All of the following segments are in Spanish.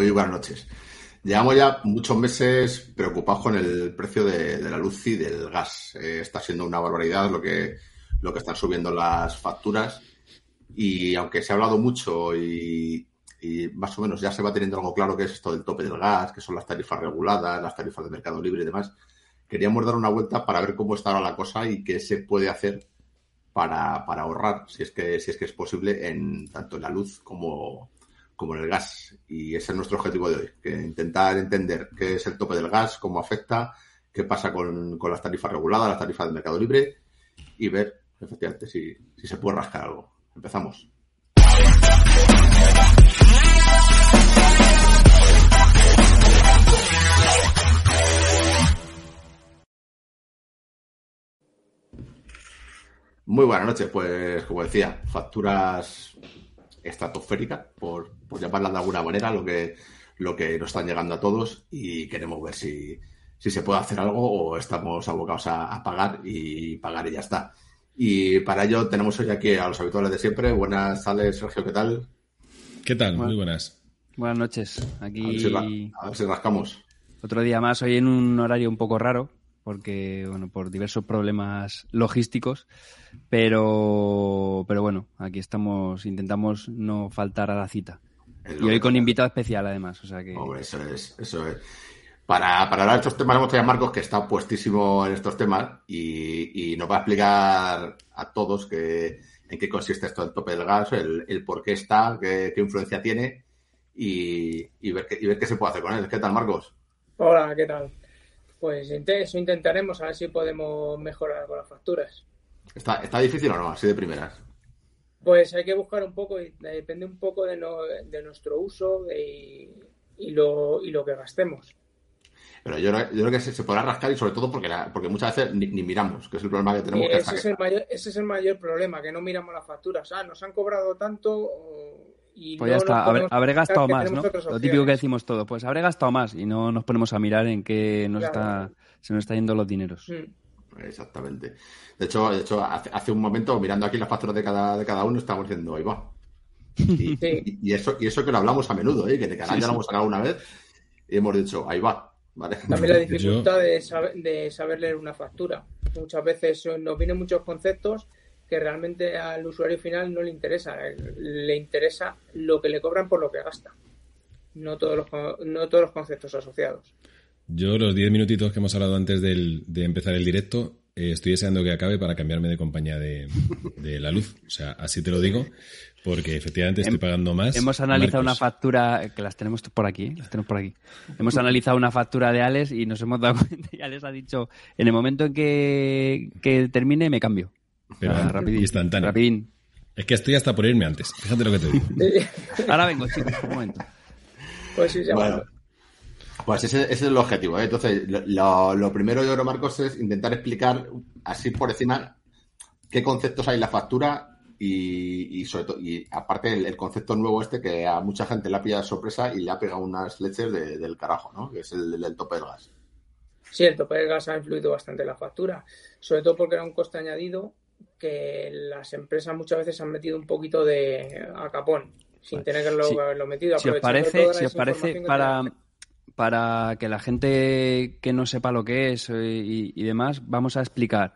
muy buenas noches. Llevamos ya muchos meses preocupados con el precio de, la luz y del gas. Eh, está siendo una barbaridad lo que, lo que están subiendo las facturas. Y aunque se ha hablado mucho y, más o menos ya se va teniendo algo claro que es esto del tope del gas, que son las tarifas reguladas, las tarifas de mercado libre y demás, queríamos dar una vuelta para ver cómo está ahora la cosa y qué se puede hacer para, para ahorrar, si es que, si es que es posible, en tanto en la luz como, como en el gas. Y ese es nuestro objetivo de hoy, intentar entender qué es el tope del gas, cómo afecta, qué pasa con, las tarifas reguladas, las tarifas del mercado libre y ver efectivamente si, si se puede rascar algo. Empezamos. Muy buenas noches, pues como decía, facturas estratosférica, por, por llamarla de alguna manera, lo que, lo que nos están llegando a todos y queremos ver si, si se puede hacer algo o estamos abocados a, pagar y pagar y ya está. Y para ello tenemos hoy aquí a los habituales de siempre. Buenas tardes, Sergio, ¿qué tal? ¿Qué tal? Muy buenas. Buenas noches. Aquí... A ver, si, rascamos. Otro día más, hoy en un horario un poco raro, porque, bueno, por diversos problemas logísticos, pero, pero bueno, aquí estamos, intentamos no faltar a la cita. Y hoy con invitado especial, además, o sea que... eso es, eso es. Para, para hablar de estos temas hemos traído a Marcos, que está puestísimo en estos temas y, nos va a explicar a todos que, en qué consiste esto del tope del gas, el, por qué está, qué, influencia tiene y, ver qué, y ver qué se puede hacer con él. ¿Qué tal, Marcos? Hola, ¿qué tal? Pues eso intentaremos, a ver si podemos mejorar con las facturas. ¿Está, está difícil o no, así de primeras? Pues hay que buscar un poco, depende un poco de, nuestro uso y, lo, y lo que gastemos. Pero yo, creo que se, podrá rascar y sobre todo porque, porque muchas veces ni, miramos, que es el problema que tenemos. que ese, es el mayor, ese es el mayor problema, que no miramos las facturas. Ah, nos han cobrado tanto y pues ya está, habré, gastado más, ¿no? Lo típico que decimos todo, pues habré gastado más y no nos ponemos a mirar en qué nos está, se nos está yendo los dineros. Mm. Exactamente. De hecho, de hecho hace, un momento, mirando aquí las facturas de cada, de cada uno, estamos diciendo, ahí va. Y, eso, y eso que lo hablamos a menudo, ¿eh? que de canal ya lo hemos sacado una vez y hemos dicho, ahí va. También la dificultad de, saber, de saber leer una factura. Muchas veces nos vienen muchos conceptos que realmente al usuario final no le interesa. Le interesa lo que le cobran por lo que gasta. No todos los, no todos los conceptos asociados. Yo los 10 minutitos que hemos hablado antes de empezar el directo, eh, estoy deseando que acabe para cambiarme de compañía de, la luz. O sea, así te lo digo, porque efectivamente estoy pagando más. Hemos analizado una factura, que las tenemos por aquí, las tenemos por aquí. Hemos analizado una factura de Alex y nos hemos dado cuenta y Alex ha dicho, en el momento en que, que termine me cambio. Pero rapidín. Instantáneo. Rapidín. Es que estoy hasta por irme antes. Fíjate lo que te digo. Ahora vengo, chicos, un momento. Pues sí, ya bueno, Pues ese, es el objetivo. ¿eh? Entonces, lo, primero de Oro Marcos es intentar explicar, así por encima, qué conceptos hay en la factura y, sobre todo, y aparte el, concepto nuevo este que a mucha gente le ha pillado sorpresa y le ha pegado unas leches del carajo, ¿no? Que es el, el tope del gas. Sí, el tope del gas ha influido bastante en la factura, sobre todo porque era un coste añadido que las empresas muchas veces han metido un poquito de a capón, sin tener que haberlo metido. Si os parece, si os parece para, para que la gente que no sepa lo que es eh, y, demás, vamos a explicar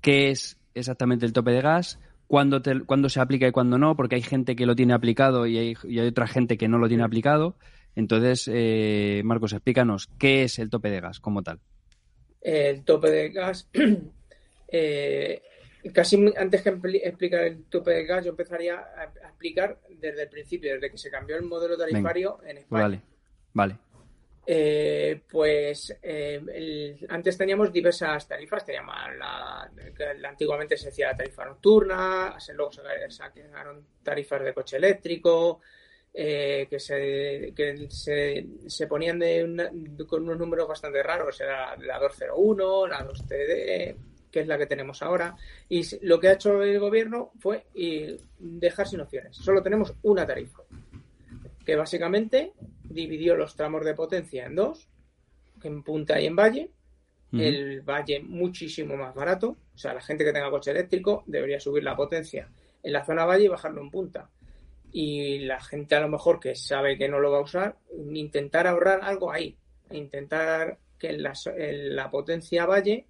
qué es exactamente el tope de gas, cuándo, se aplica y cuándo no, porque hay gente que lo tiene aplicado y hay, y hay otra gente que no lo tiene aplicado. Entonces, eh, Marcos, explícanos qué es el tope de gas como tal. El tope de gas, eh, casi antes que explicar el tope de gas, yo empezaría a explicar desde el principio, desde que se cambió el modelo tarifario en España. Vale, vale. Eh, pues antes teníamos diversas tarifas, teníamos la, antiguamente se decía la tarifa nocturna, luego se sacaron tarifas de coche eléctrico, eh, que, se, que se, se ponían de con unos números bastante raros. Era la 201, la 2TD, que es la que tenemos ahora. Y lo que ha hecho el gobierno fue dejar sin opciones. Solo tenemos una tarifa, que básicamente dividió los tramos de potencia en dos, en punta y en valle. El valle muchísimo más barato. O sea, la gente que tenga coche eléctrico debería subir la potencia en la zona valle y bajarlo en punta y la gente a lo mejor que sabe que no lo va a usar, intentar ahorrar algo ahí, intentar que la, potencia valle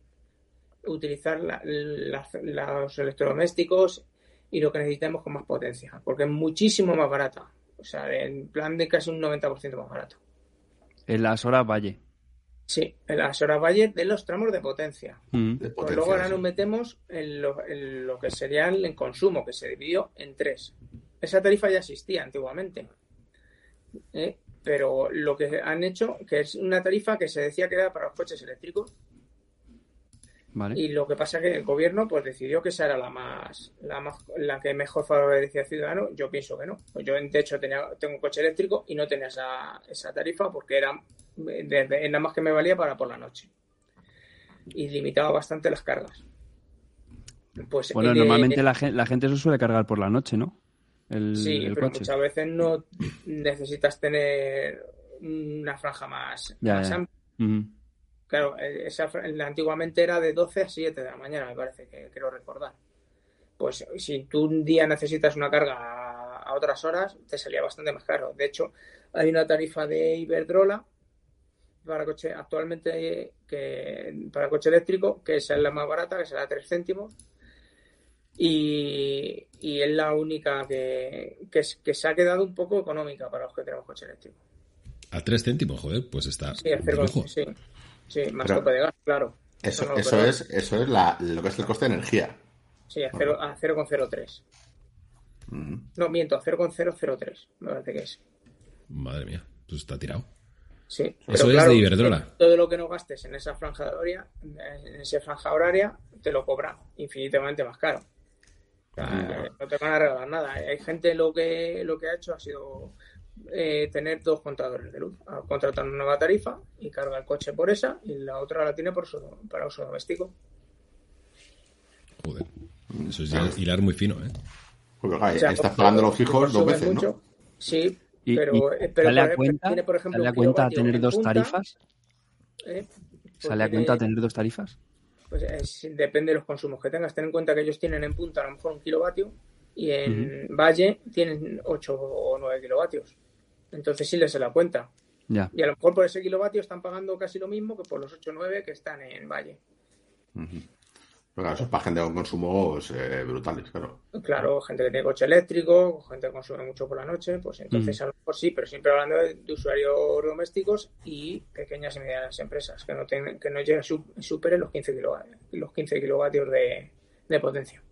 utilizar los electrodomésticos y lo que necesitemos con más potencia, porque es muchísimo más barata, o sea, en plan de casi un 90% más barato. En las horas valle. Sí, en las horas valle de los tramos de potencia. Mm. Pues luego ahora nos metemos en lo, en lo que sería el consumo, que se dividió en tres. Esa tarifa ya existía antiguamente. ¿eh? Pero lo que han hecho, que es una tarifa que se decía que era para los coches eléctricos. Y lo que pasa es que el gobierno pues decidió que esa era la más, la más, la que mejor favorecía al ciudadano. Yo pienso que no. Pues yo de hecho tenía, tengo un coche eléctrico y no tenía esa, esa tarifa porque era nada más que me valía para por la noche. Y limitaba bastante las cargas. Pues, bueno, normalmente la, la gente se suele cargar por la noche, ¿no? sí, pero muchas veces no necesitas tener una franja más, amplia. Claro, eh, esa, antiguamente era de 12 a 7 de la mañana, me parece que quiero recordar. Pues si tú un día necesitas una carga a, otras horas, te salía bastante más caro. De hecho, hay una tarifa de Iberdrola para coche actualmente que para coche eléctrico que es la más barata, que será 3 céntimos y, es la única que, que, se ha quedado un poco económica para los que tenemos coche eléctrico. A 3 céntimos, joder, pues está. Sí, sí, sí, más tope de gas, claro. Eso, eso, es, eso es la, lo que es el coste de energía. Sí, a 0,03. No, miento, a 0,003, me parece que es. Madre mía, pues está tirado. Sí, eso es de Iberdrola. Todo lo que no gastes en esa franja horaria, en esa franja horaria, te lo cobra infinitamente más caro no te van a regalar nada. Hay gente lo que lo que ha hecho ha sido eh, tener dos contadores de luz. Contratar una nueva tarifa y carga el coche por esa y la otra la tiene por para uso doméstico. Joder, eso es ya hilar muy fino, ¿eh? Pues, estás pagando los fijos dos veces, ¿no? Sí, pero, eh, ¿sale a cuenta, tiene, por ejemplo, ¿sale a cuenta tener dos tarifas? ¿Eh? ¿Sale a cuenta tener dos tarifas? pues depende de los consumos que tengas. Ten en cuenta que ellos tienen en punta a lo mejor un kilovatio y en Valle tienen 8 o 9 kilovatios. Entonces sí les se la cuenta. Y a lo mejor por ese kilovatio están pagando casi lo mismo que por los 8 o 9 que están en Valle. Claro, eso es para gente con consumos eh, brutales, claro. Claro, gente que tiene coche eléctrico, gente que consume mucho por la noche, pues entonces a lo mejor sí, pero siempre hablando de, usuarios domésticos y pequeñas y medianas empresas, que no tengan, que no lleguen, superen los 15 kilovatios, los 15 kilovatios de, potencia.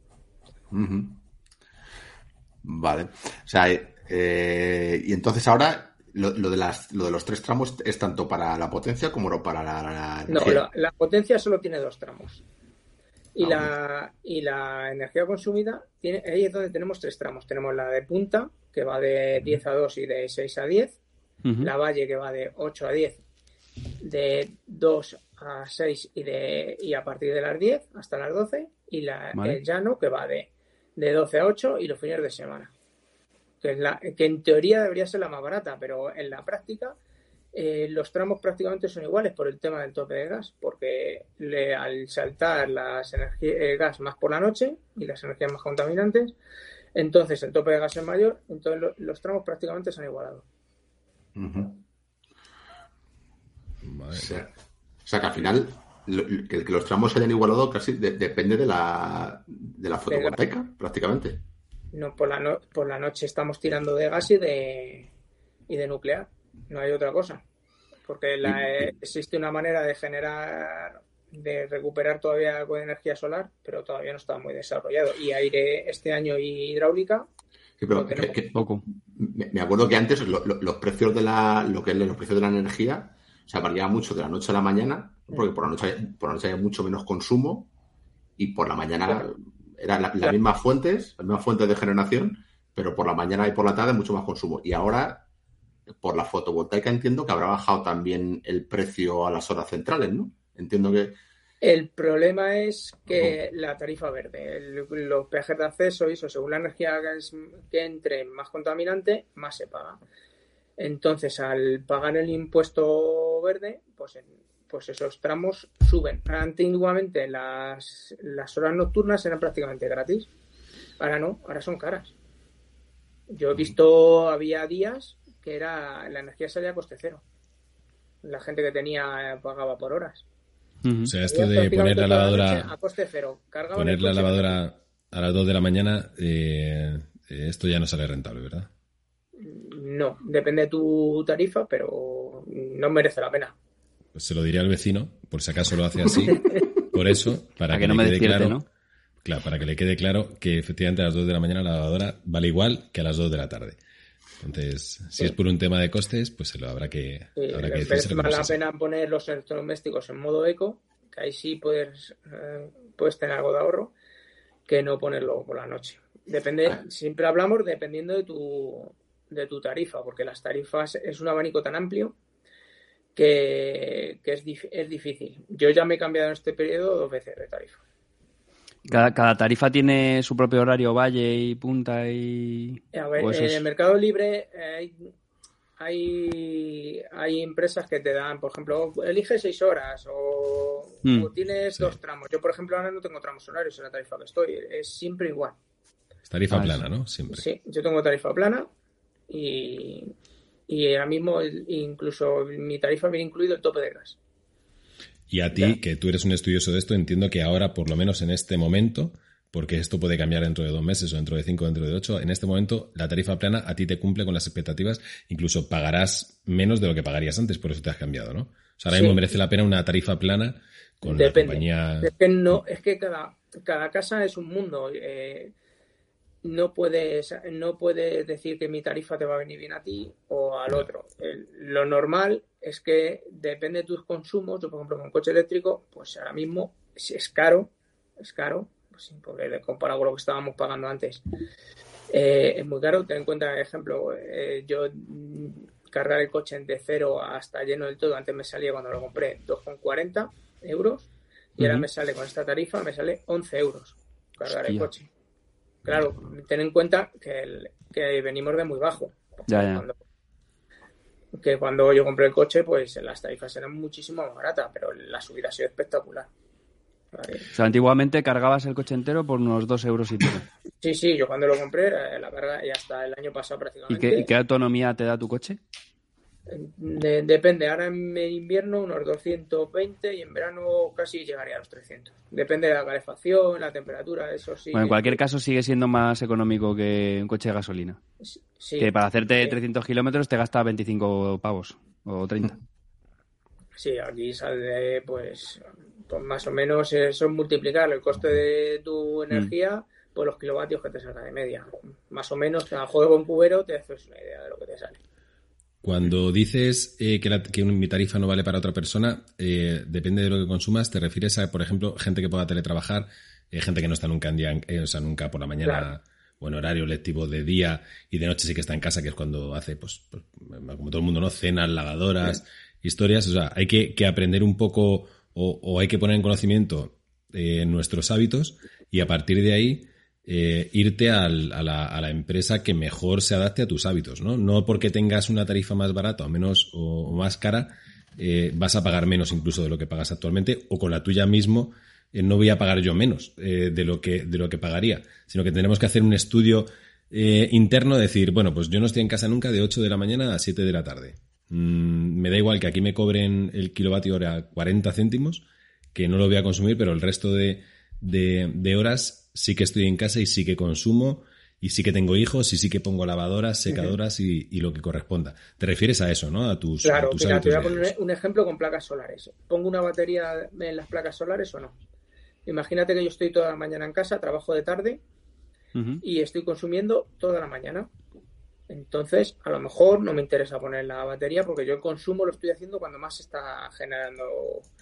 Vale. O sea, eh, y entonces ahora lo, de las, lo de los tres tramos es tanto para la potencia como para la, No, la potencia solo tiene dos tramos. Y, ah, la, y la energía consumida, tiene, ahí es donde tenemos tres tramos. Tenemos la de punta, que va de 10 a 2 y de 6 a 10. La valle, que va de 8 a 10, de 2 a 6 y, de, y a partir de las 10 hasta las 12. Y la, el llano, que va de, de 12 a 8 y los fines de semana. Que, es la, que en teoría debería ser la más barata, pero en la práctica eh, los tramos prácticamente son iguales por el tema del tope de gas, porque al saltar las energías, el gas más por la noche y las energías más contaminantes, entonces el tope de gas es mayor, entonces los tramos prácticamente son igualados. o, sea, que al final que, los tramos se hayan igualado casi depende de la, de la fotovoltaica, prácticamente. No, por la, por la noche estamos tirando de gas y de, y de nuclear no hay otra cosa. Porque existe una manera de generar, de recuperar todavía algo de energía solar, pero todavía no está muy desarrollado. Y aire este año y hidráulica. poco. Me, acuerdo que antes los precios de la, lo que es los precios de la energía, se sea, mucho de la noche a la mañana, porque por la noche, por la noche hay mucho menos consumo y por la mañana eran las mismas fuentes, las mismas fuentes de generación, pero por la mañana y por la tarde mucho más consumo. Y ahora por la fotovoltaica entiendo que habrá bajado también el precio a las horas centrales, ¿no? Entiendo que... El problema es que la tarifa verde, los peajes de acceso y eso, según la energía que, entre más contaminante, más se paga. Entonces, al pagar el impuesto verde, pues, pues esos tramos suben. Antiguamente las, las horas nocturnas eran prácticamente gratis. Ahora no, ahora son caras. Yo he visto, había días que era la energía salía a coste cero. La gente que tenía eh, pagaba por horas. O sea, esto de poner la lavadora a coste cero. poner la lavadora a las 2 de la mañana, eh, esto ya no sale rentable, ¿verdad? No, depende de tu tarifa, pero no merece la pena. Pues se lo diría al vecino, por si acaso lo hace así. por eso, para, que, no le me quede claro. ¿no? Claro, para que le quede claro que efectivamente a las 2 de la mañana la lavadora vale igual que a las 2 de la tarde. Entonces, si es por un tema de costes, pues se lo habrá que, Sí, habrá que decírselo más como la pena poner los electrodomésticos en modo eco, que ahí sí puedes, eh, puedes tener algo de ahorro, que no ponerlo por la noche. Depende, siempre hablamos dependiendo de tu, de tu tarifa, porque las tarifas es un abanico tan amplio que, que es, dif- es difícil. Yo ya me he cambiado en este periodo dos veces de tarifa. Cada, cada tarifa tiene su propio horario, valle y punta y... A ver, en es- el mercado libre eh, hay, hay, hay empresas que te dan, por ejemplo, elige seis horas o, Mm, o tienes sí. dos tramos. Yo, por ejemplo, ahora no tengo tramos horarios en la tarifa que estoy, es siempre igual. Es tarifa Ah, plana, ¿no? Siempre. Sí, yo tengo tarifa plana y, y ahora mismo incluso mi tarifa viene incluido el tope de gas. Y a ti, que tú eres un estudioso de esto, entiendo que ahora, por lo menos en este momento, porque esto puede cambiar dentro de dos meses o dentro de cinco o dentro de ocho, en este momento la tarifa plana a ti te cumple con las expectativas, incluso pagarás menos de lo que pagarías antes, por eso te has cambiado, ¿no? O sea, ahora Sí. mismo merece la pena una tarifa plana con Depende. la compañía... Es que no, es que cada, cada casa es un mundo. eh, no puedes, no puedes decir que mi tarifa te va a venir bien a ti o al otro. El- lo normal es que depende de tus consumos. Yo, por ejemplo, con coche eléctrico, pues ahora mismo es, es caro, es caro, pues porque comparado con lo que estábamos pagando antes, eh, es muy caro. Ten en cuenta, por ejemplo, eh, yo mm, cargar el coche de cero hasta lleno del todo, antes me salía cuando lo compré 2,40 euros y ahora me sale con esta tarifa, me sale 11 euros cargar el coche. Claro, ten en cuenta que, el- que venimos de muy bajo. Ya, ya. Cuando- que cuando yo compré el coche, pues las tarifas eran muchísimo más baratas, pero la subida ha sido espectacular. Vale. O sea, antiguamente cargabas el coche entero por unos dos euros y pico. Sí, sí, yo cuando lo compré, eh, la carga y hasta el año pasado ¿Y prácticamente. qué, y qué autonomía te da tu coche? De- depende, ahora en invierno unos 220 y en verano casi llegaría a los 300. Depende de la calefacción, la temperatura, eso sí. Bueno, en cualquier caso sigue siendo más económico que un coche de gasolina. Sí, Que para hacerte sí. 300 kilómetros te gasta 25 pavos o 30. Sí, aquí sale, pues, pues más o menos eso es multiplicar el coste de tu energía por los kilovatios que te salga de media. Más o menos, a juego con cubero te haces una idea de lo que te sale. Cuando dices eh, que, la- que mi tarifa no vale para otra persona, eh, depende de lo que consumas, te refieres a, por ejemplo, gente que pueda teletrabajar, eh, gente que no está nunca en día, eh, o sea, nunca por la mañana Claro. o en horario lectivo de día y de noche sí que está en casa, que es cuando hace, pues, pues, como todo el mundo, ¿no? Cenas, lavadoras, historias. O sea, hay que, que aprender un poco o, o hay que poner en conocimiento eh, nuestros hábitos y a partir de ahí eh, irte al- a, la, a la empresa que mejor se adapte a tus hábitos, ¿no? No porque tengas una tarifa más barata o menos o, más cara, eh, vas a pagar menos incluso de lo que pagas actualmente o con la tuya mismo eh, no voy a pagar yo menos eh, de lo que de lo que pagaría, sino que tenemos que hacer un estudio eh, interno, de decir, bueno, pues yo no estoy en casa nunca de 8 de la mañana a 7 de la tarde. Mm, me da igual que aquí me cobren el kilovatio hora 40 céntimos, que no lo voy a consumir, pero el resto de, de, de horas sí que estoy en casa y sí que consumo y sí que tengo hijos y sí que pongo lavadoras, secadoras y, y lo que corresponda. Te refieres a eso, ¿no? A tus, Claro, a tus mira, te voy a poner un ejemplo con placas solares. ¿Pongo una batería en las placas solares o no? Imagínate que yo estoy toda la mañana en casa, trabajo de tarde y estoy consumiendo toda la mañana. Entonces, a lo mejor no me interesa poner la batería porque yo el consumo lo estoy haciendo cuando más se está generando.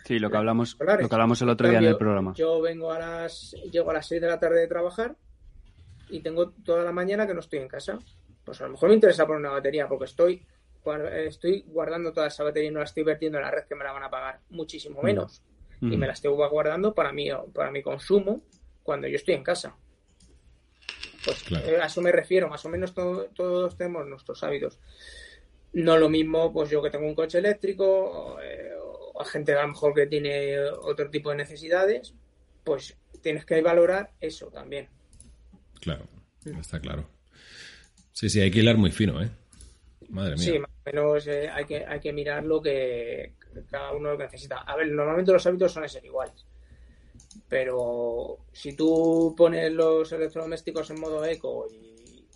Sí, lo que hablamos, solares. lo que hablamos el En otro día en el programa. Yo vengo a las, llego a las 6 de la tarde de trabajar y tengo toda la mañana que no estoy en casa. Pues a lo mejor me interesa poner una batería porque estoy, estoy guardando toda esa batería y no la estoy vertiendo en la red que me la van a pagar muchísimo Mm. menos. Y Ujú. me la estoy guardando para mí, para mi consumo cuando yo estoy en casa. Pues Claro. eh, a eso me refiero, más o menos to- todos tenemos nuestros hábitos. No lo mismo, pues yo que tengo un coche eléctrico, o, eh, o a gente a lo mejor que tiene otro tipo de necesidades, pues tienes que valorar eso también. Claro, está claro. Sí, sí, hay que hilar muy fino, ¿eh? Madre mía. Sí, más o menos eh, hay, que, hay que mirar lo que cada uno lo que necesita. A ver, normalmente los hábitos son ser iguales. Pero si tú pones los electrodomésticos en modo eco y,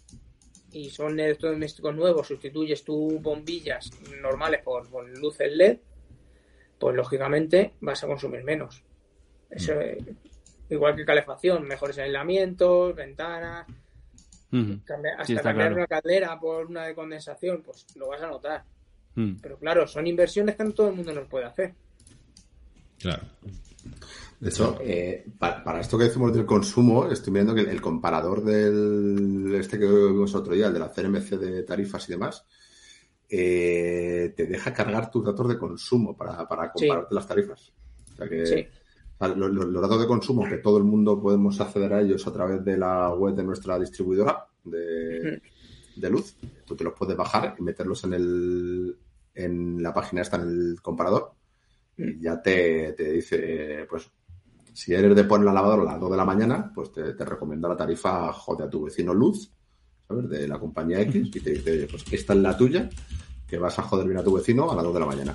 y son electrodomésticos nuevos, sustituyes tus bombillas normales por, por luces LED, pues lógicamente vas a consumir menos. Eso, mm. igual que calefacción, mejores aislamientos, ventanas, hasta cambiar una caldera por una de condensación, pues lo vas a notar. Hmm. Pero claro, son inversiones que no todo el mundo nos puede hacer. Claro. De hecho, eh, para, esto que decimos del consumo, estoy viendo que el, comparador del este que vimos otro día, el de la CNMC de tarifas y demás, eh, te deja cargar tus datos de consumo para, para compararte las tarifas. O sea que los, datos de consumo que todo el mundo podemos acceder a ellos a través de la web de nuestra distribuidora de, luz. Tú te los puedes bajar y meterlos en el en la página esta en el comparador y ya te, dice, pues, si eres de poner la lavadora a las 2 de la mañana, pues te, recomienda la tarifa Jode a tu vecino Luz, ¿sabes? De la compañía X y te dice, pues esta es la tuya, que vas a joder bien a tu vecino a las 2 de la mañana.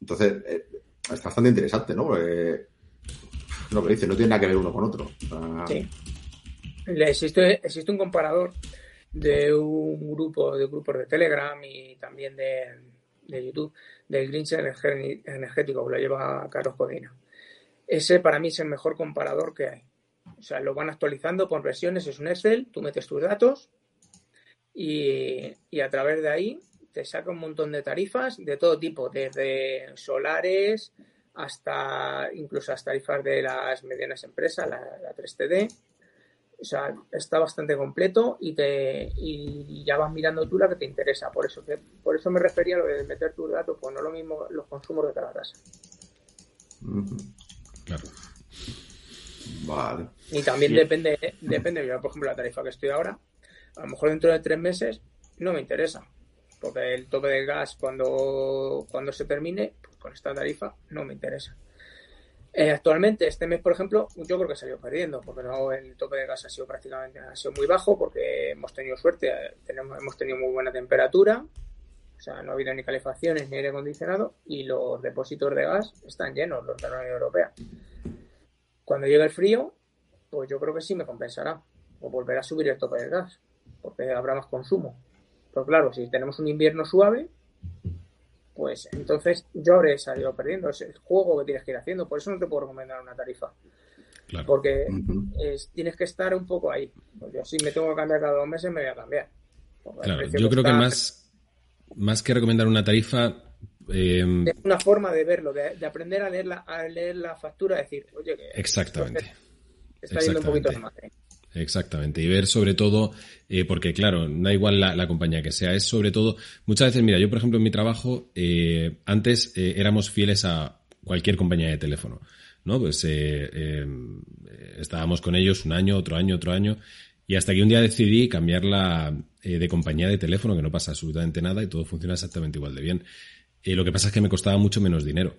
Entonces, eh, es bastante interesante, ¿no? lo que dice, no tiene nada que ver uno con otro. Sí. Existe, existe un comparador de un grupo, de grupos de Telegram y también de, YouTube, del Grinch energético, que lo lleva Carlos Codina. Ese para mí es el mejor comparador que hay. O sea, lo van actualizando por versiones, es un Excel, tú metes tus datos y, y a través de ahí te saca un montón de tarifas de todo tipo, desde solares, hasta incluso las tarifas de las medianas empresas, la, 3TD. O sea, está bastante completo y te y ya vas mirando tú la que te interesa. Por eso por eso me refería a lo de meter tus datos, pues no lo mismo los consumos de cada casa. Claro. Vale. Y también depende, depende, yo por ejemplo la tarifa que estoy ahora, a lo mejor dentro de tres meses no me interesa. Porque el tope de gas cuando, cuando se termine, con esta tarifa no me interesa. Eh, actualmente, este mes, por ejemplo, yo creo que salió perdiendo, porque no el tope de gas ha sido prácticamente ha sido muy bajo, porque hemos tenido suerte, eh, tenemos, hemos tenido muy buena temperatura, o sea, no ha habido ni calefacciones ni aire acondicionado, y los depósitos de gas están llenos, los de la Unión Europea. Cuando llegue el frío, pues yo creo que sí me compensará, o volverá a subir el tope de gas, porque habrá más consumo. Pero claro, si tenemos un invierno suave, pues entonces yo habré salido perdiendo. Es el juego que tienes que ir haciendo. Por eso no te puedo recomendar una tarifa. Porque tienes que estar un poco ahí. Pues yo si me tengo que cambiar cada dos meses, me voy a cambiar. Claro, yo creo que más, más que recomendar una tarifa... Eh, es una forma de verlo, de, aprender a leer, la, a leer la factura, decir, oye, que... Exactamente. Está yendo un poquito de más. Exactamente. Y ver sobre todo, eh, porque claro, da igual la, compañía que sea, es sobre todo, muchas veces, mira, yo por ejemplo en mi trabajo, eh, antes eh, éramos fieles a cualquier compañía de teléfono, ¿no? Pues estábamos con ellos un año, otro año, otro año, y hasta que un día decidí cambiarla de compañía de teléfono, que no pasa absolutamente nada y todo funciona exactamente igual de bien. lo que pasa es que me costaba mucho menos dinero.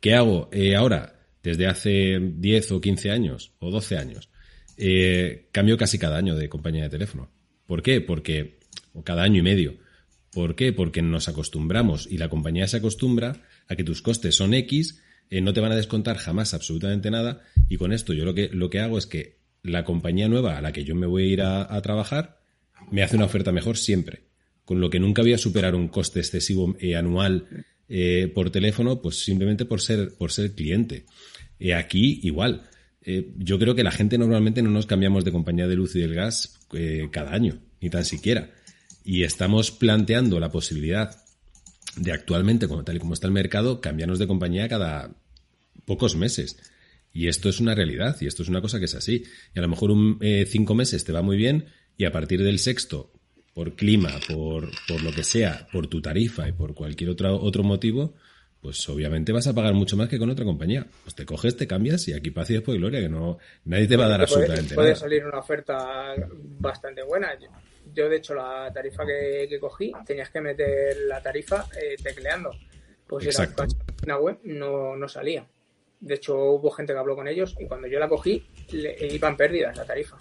¿Qué hago ahora? Desde hace 10 o 15 años o 12 años eh, cambio casi cada año de compañía de teléfono. ¿Por qué? Porque, o cada año y medio. ¿Por qué? Porque nos acostumbramos y la compañía se acostumbra a que tus costes son X, eh, no te van a descontar jamás absolutamente nada y con esto yo lo que, lo que hago es que la compañía nueva a la que yo me voy a ir a, trabajar me hace una oferta mejor siempre. Con lo que nunca voy a superar un coste excesivo eh, anual eh, por teléfono, pues simplemente por ser, por ser cliente. aquí igual eh, yo creo que la gente normalmente no nos cambiamos de compañía de luz y del gas eh, cada año, ni tan siquiera. Y estamos planteando la posibilidad de actualmente, como tal y como está el mercado, cambiarnos de compañía cada pocos meses. Y esto es una realidad, y esto es una cosa que es así. Y a lo mejor un, eh, cinco meses te va muy bien, y a partir del sexto, por clima, por, por lo que sea, por tu tarifa y por cualquier otro, otro motivo, pues obviamente vas a pagar mucho más que con otra compañía. Pues te coges, te cambias y aquí paz y después gloria, que no nadie te va a dar absolutamente puede, nada. Puede salir una oferta bastante buena. Yo, de hecho, la tarifa que, cogí, tenías que meter la tarifa eh, tecleando. Pues Exacto. en la web no, no salía. De hecho, hubo gente que habló con ellos y cuando yo la cogí, le, iban pérdidas la tarifa.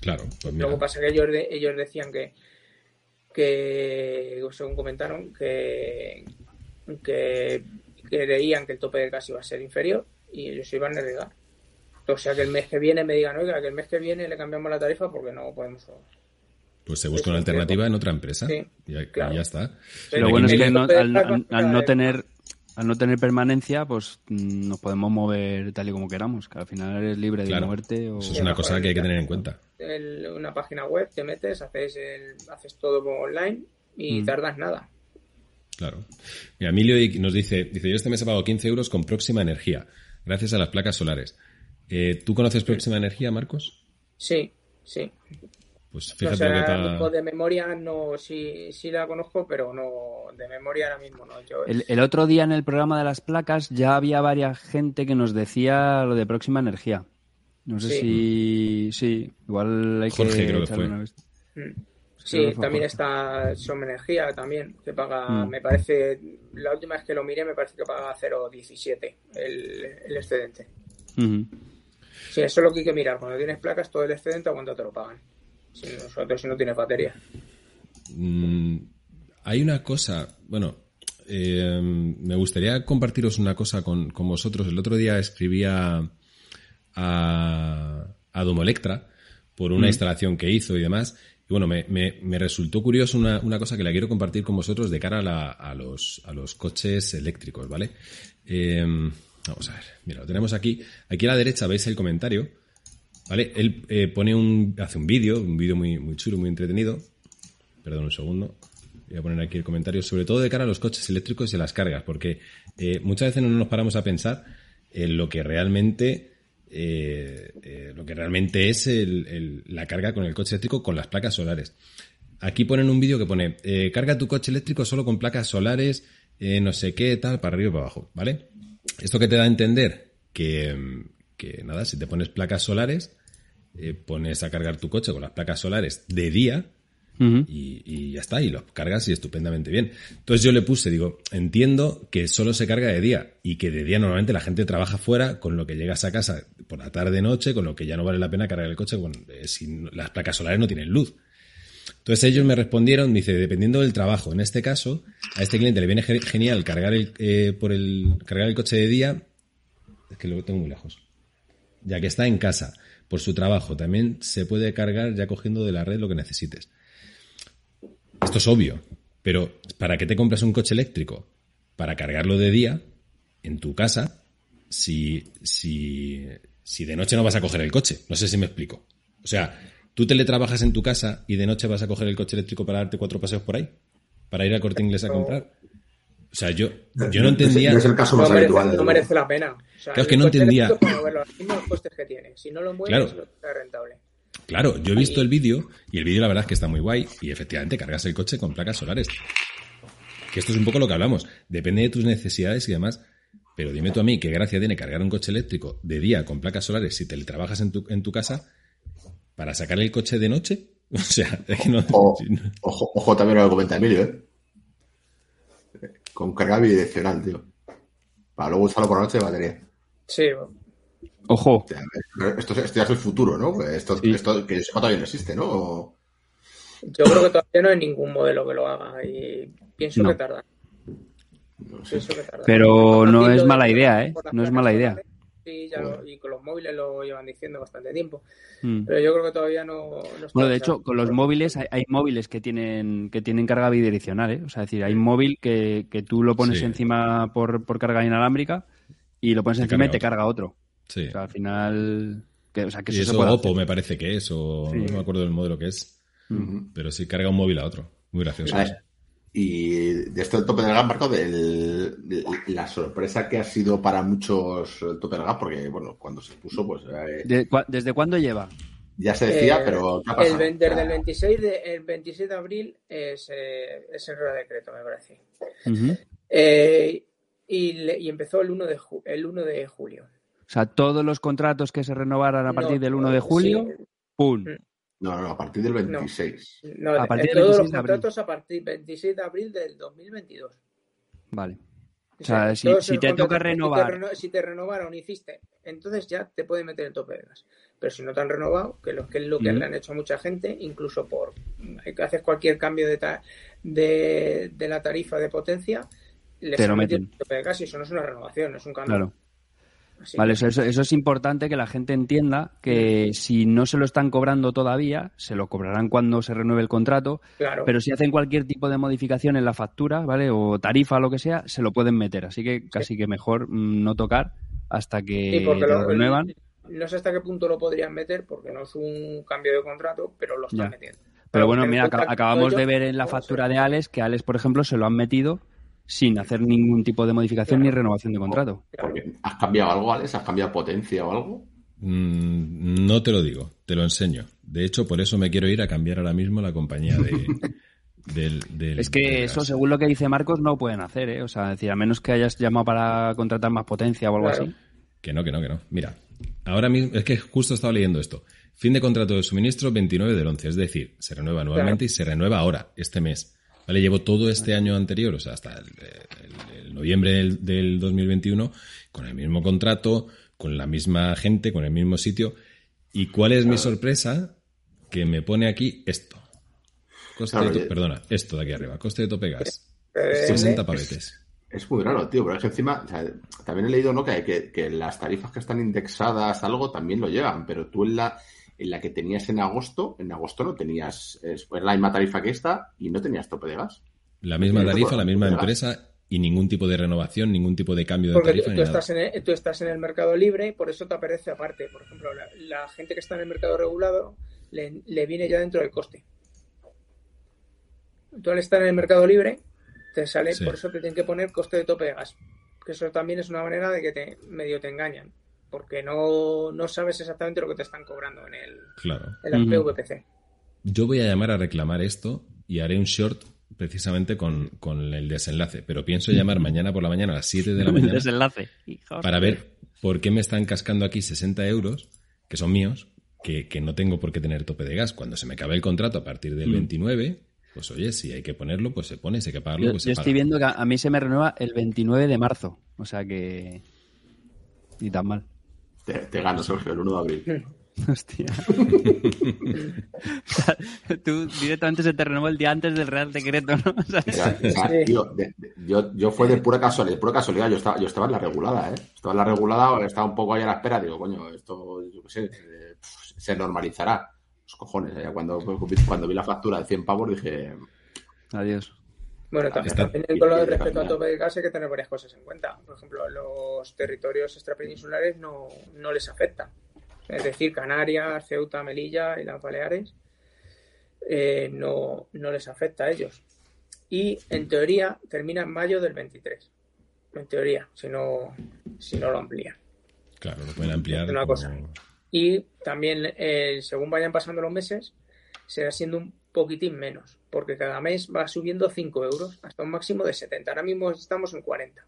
Claro, pues mira. Luego pasa que ellos, ellos decían que que, según comentaron, que, que creían que el tope de gas iba a ser inferior y ellos iban a negar. O sea, que el mes que viene me digan, oiga, que el mes que viene le cambiamos la tarifa porque no podemos. Pues se busca una alternativa en otra empresa. y ya, está. Lo bueno es que al, no tener al no tener permanencia, pues mm, nos podemos mover tal y como queramos, que al final eres libre de moverte. O... Eso es una cosa que hay que tener en cuenta. una página web, te metes, haces, haces todo online y mm. tardas nada. Claro. Mira, Emilio nos dice, dice, yo este mes he pagado 15 euros con Próxima Energía, gracias a las placas solares. Eh, ¿Tú conoces Próxima Energía, Marcos? Sí, sí. Pues fíjate lo que De memoria no, sí, sí la conozco, pero no, de memoria ahora mismo no. el, otro día en el programa de las placas ya había varias gente que nos decía lo de Próxima Energía. No sé si, sí, igual hay Jorge, creo que fue. Una vez. Mm. Sí, también está Som Energía también, que paga, mm. me parece, la última vez que lo miré me parece que paga 0,17 el, el excedente. Sí, eso es lo que hay que mirar. Cuando tienes placas, todo el excedente, ¿a cuánto te lo pagan? Si nosotros si no tienes batería. Mm, hay una cosa, bueno, eh, me gustaría compartiros una cosa con, vosotros. El otro día escribía a, a Domolectra por una mm. instalación que hizo y demás. Y bueno, me, me, resultó curioso una, una, cosa que la quiero compartir con vosotros de cara a, a, los, a los coches eléctricos, ¿vale? Eh, vamos a ver, mira, lo tenemos aquí. Aquí a la derecha veis el comentario, ¿vale? Él eh, pone un, hace un vídeo, un vídeo muy, muy chulo, muy entretenido. Perdón un segundo. Voy a poner aquí el comentario, sobre todo de cara a los coches eléctricos y a las cargas, porque eh, muchas veces no nos paramos a pensar en lo que realmente eh, eh, lo que realmente es la carga con el coche eléctrico con las placas solares. Aquí ponen un vídeo que pone, eh, carga tu coche eléctrico solo con placas solares, no sé qué, tal, para arriba y para abajo, ¿vale? Esto que te da a entender que, que nada, si te pones placas solares, pones a cargar tu coche con las placas solares de día, y, ya está, y lo cargas y estupendamente bien. Entonces yo le puse, digo, entiendo que solo se carga de día y que de día normalmente la gente trabaja fuera, con lo que llegas a casa por la tarde noche, con lo que ya no vale la pena cargar el coche eh, si las placas solares no tienen luz. Entonces ellos me respondieron, dice, dependiendo del trabajo, en este caso, a este cliente le viene genial cargar el, eh, por el, cargar el coche de día, es que lo tengo muy lejos, ya que está en casa por su trabajo, también se puede cargar ya cogiendo de la red lo que necesites. Esto es obvio, pero ¿para qué te compras un coche eléctrico? Para cargarlo de día en tu casa si, si, si de noche no vas a coger el coche. No sé si me explico. O sea, tú teletrabajas en tu casa y de noche vas a coger el coche eléctrico para darte cuatro paseos por ahí, para ir al corte inglés a comprar. O sea, yo, yo no entendía. No es el caso más habitual. no merece la pena. claro, es que no entendía. Los costes que tiene. Si no lo mueves, claro. es rentable. Claro, yo he visto el vídeo y el vídeo la verdad es que está muy guay y efectivamente cargas el coche con placas solares. Que esto es un poco lo que hablamos. Depende de tus necesidades y demás. Pero dime tú a mí qué gracia tiene cargar un coche eléctrico de día con placas solares si te trabajas en tu, en tu casa para sacar el coche de noche. O sea, es que no. ojo, ojo, también lo comenta Emilio, ¿eh? Con carga bidireccional, tío. Para luego usarlo por la noche de batería. Sí, Ojo. Esto, ya es el futuro, ¿no? Esto, esto que todavía no existe, ¿no? Yo creo que todavía no hay ningún modelo que lo haga y pienso que tarda. Pero no es mala idea, ¿eh? No es mala idea. Y con los móviles lo llevan diciendo bastante tiempo. Hmm. Pero yo creo que todavía no. bueno, de hecho, con los móviles hay, móviles que tienen que tienen carga bidireccional, ¿eh? O sea, es decir, hay un móvil que, que tú lo pones encima por, por carga inalámbrica y lo pones encima y te carga otro. Sí. O sea, al final. Que, o sea, que y eso, Oppo me parece que es, o no me acuerdo del modelo que es. Pero sí carga un móvil a otro. Muy gracioso. Y de esto del tope del gas, Marco, de la sorpresa que ha sido para muchos el tope del gas, porque, bueno, cuando se puso, pues. Eh, ¿Desde cuándo lleva? Ya se decía, eh, pero. El, desde el 26 de, el 26 de abril es, eh, es el decreto, me parece. Eh, y, y, empezó el 1 de, el 1 de julio. O sea, todos los contratos que se renovaran a partir del 1 de julio, ¡pum! No, no, a partir del 26. No, a partir todos los contratos a partir del 26 de abril del 2022. Vale. O sea, si, te toca renovar. Si te, renovaron y hiciste, entonces ya te pueden meter el tope de gas. Pero si no te han renovado, que, lo, que es lo que le han hecho a mucha gente, incluso por que haces cualquier cambio de, de, de, la tarifa de potencia, les te lo meten. El tope de gas y eso no es una renovación, es un cambio. Claro vale, eso, eso, es importante que la gente entienda que si no se lo están cobrando todavía, se lo cobrarán cuando se renueve el contrato. Pero si hacen cualquier tipo de modificación en la factura, ¿vale? O tarifa o lo que sea, se lo pueden meter. Así que casi que mejor mm, no tocar hasta que lo, renuevan. No sé hasta qué punto lo podrían meter porque no es un cambio de contrato, pero lo están metiendo. Pero bueno, mira, acabamos de ver en la factura de Alex que Alex, por ejemplo, se lo han metido sin hacer ningún tipo de modificación ni renovación de contrato. ¿Has cambiado algo, Alex? ¿Has cambiado potencia o algo? Mm, no te lo digo, te lo enseño. De hecho, por eso me quiero ir a cambiar ahora mismo la compañía de, del, Es que eso, según lo que dice Marcos, no pueden hacer, ¿eh? O sea, decir, a menos que hayas llamado para contratar más potencia o algo así. Que no, que no, que no. Mira, ahora mismo, es que justo estaba leyendo esto. Fin de contrato de suministro 29 del 11, es decir, se renueva anualmente y se renueva ahora, este mes. ¿Vale? Llevo todo este año anterior, o sea, hasta el, noviembre del, 2021, con el mismo contrato, con la misma gente, con el mismo sitio. ¿Y cuál es mi sorpresa? Que me pone aquí esto. Coste de perdona, esto de aquí arriba. Coste de tope gas. 60 pavetes. Es muy raro, tío, pero es que encima, también he leído ¿no? que, que, que, las tarifas que están indexadas, algo, también lo llevan, pero tú en la, en la que tenías en agosto, en agosto no tenías, es la misma tarifa que esta y no tenías tope de gas. La misma tarifa, la misma empresa y ningún tipo de renovación, ningún tipo de cambio de tarifa. Tú, estás en el, tú estás en el mercado libre y por eso te aparece aparte. Por ejemplo, la, gente que está en el mercado regulado le, viene ya dentro del coste. Tú al estar en el mercado libre, te sale, por eso te tienen que poner coste de tope de gas. Que eso también es una manera de que te medio te engañan porque no, no sabes exactamente lo que te están cobrando en el, claro. en PVPC. Yo voy a llamar a reclamar esto y haré un short precisamente con, el desenlace, pero pienso llamar mañana por la mañana a las 7 de la mañana desenlace. para ver por qué me están cascando aquí 60 euros, que son míos, que, no tengo por qué tener tope de gas. Cuando se me acabe el contrato a partir del 29, mm. pues oye, si hay que ponerlo, pues se pone, si hay que pagarlo, pues se yo estoy viendo que a mí se me renueva el 29 de marzo, o sea que... Ni tan mal. Te, gano, Sergio, el 1 de abril. Hostia. tú directamente se te renovó el día antes del Real Decreto, ¿no? yo, yo fue de pura casualidad, de pura casualidad. Yo estaba, yo estaba en la regulada, ¿eh? Estaba en la regulada, estaba un poco ahí a la espera. Digo, coño, esto, yo qué sé, eh, se normalizará. Los cojones. ¿eh? Cuando, cuando vi la factura de 100 pavos dije... Adiós. Bueno, también, con lo de respecto al tope de gas hay que tener varias cosas en cuenta. Por ejemplo, los territorios extrapeninsulares no, no les afecta. Es decir, Canarias, Ceuta, Melilla y las Baleares eh, no, no les afecta a ellos. Y en teoría termina en mayo del 23. En teoría, si no, si no lo amplían. Claro, lo pueden ampliar. Una cosa. Y también, eh, según vayan pasando los meses, será siendo un poquitín menos, porque cada mes va subiendo 5 euros hasta un máximo de 70. Ahora mismo estamos en 40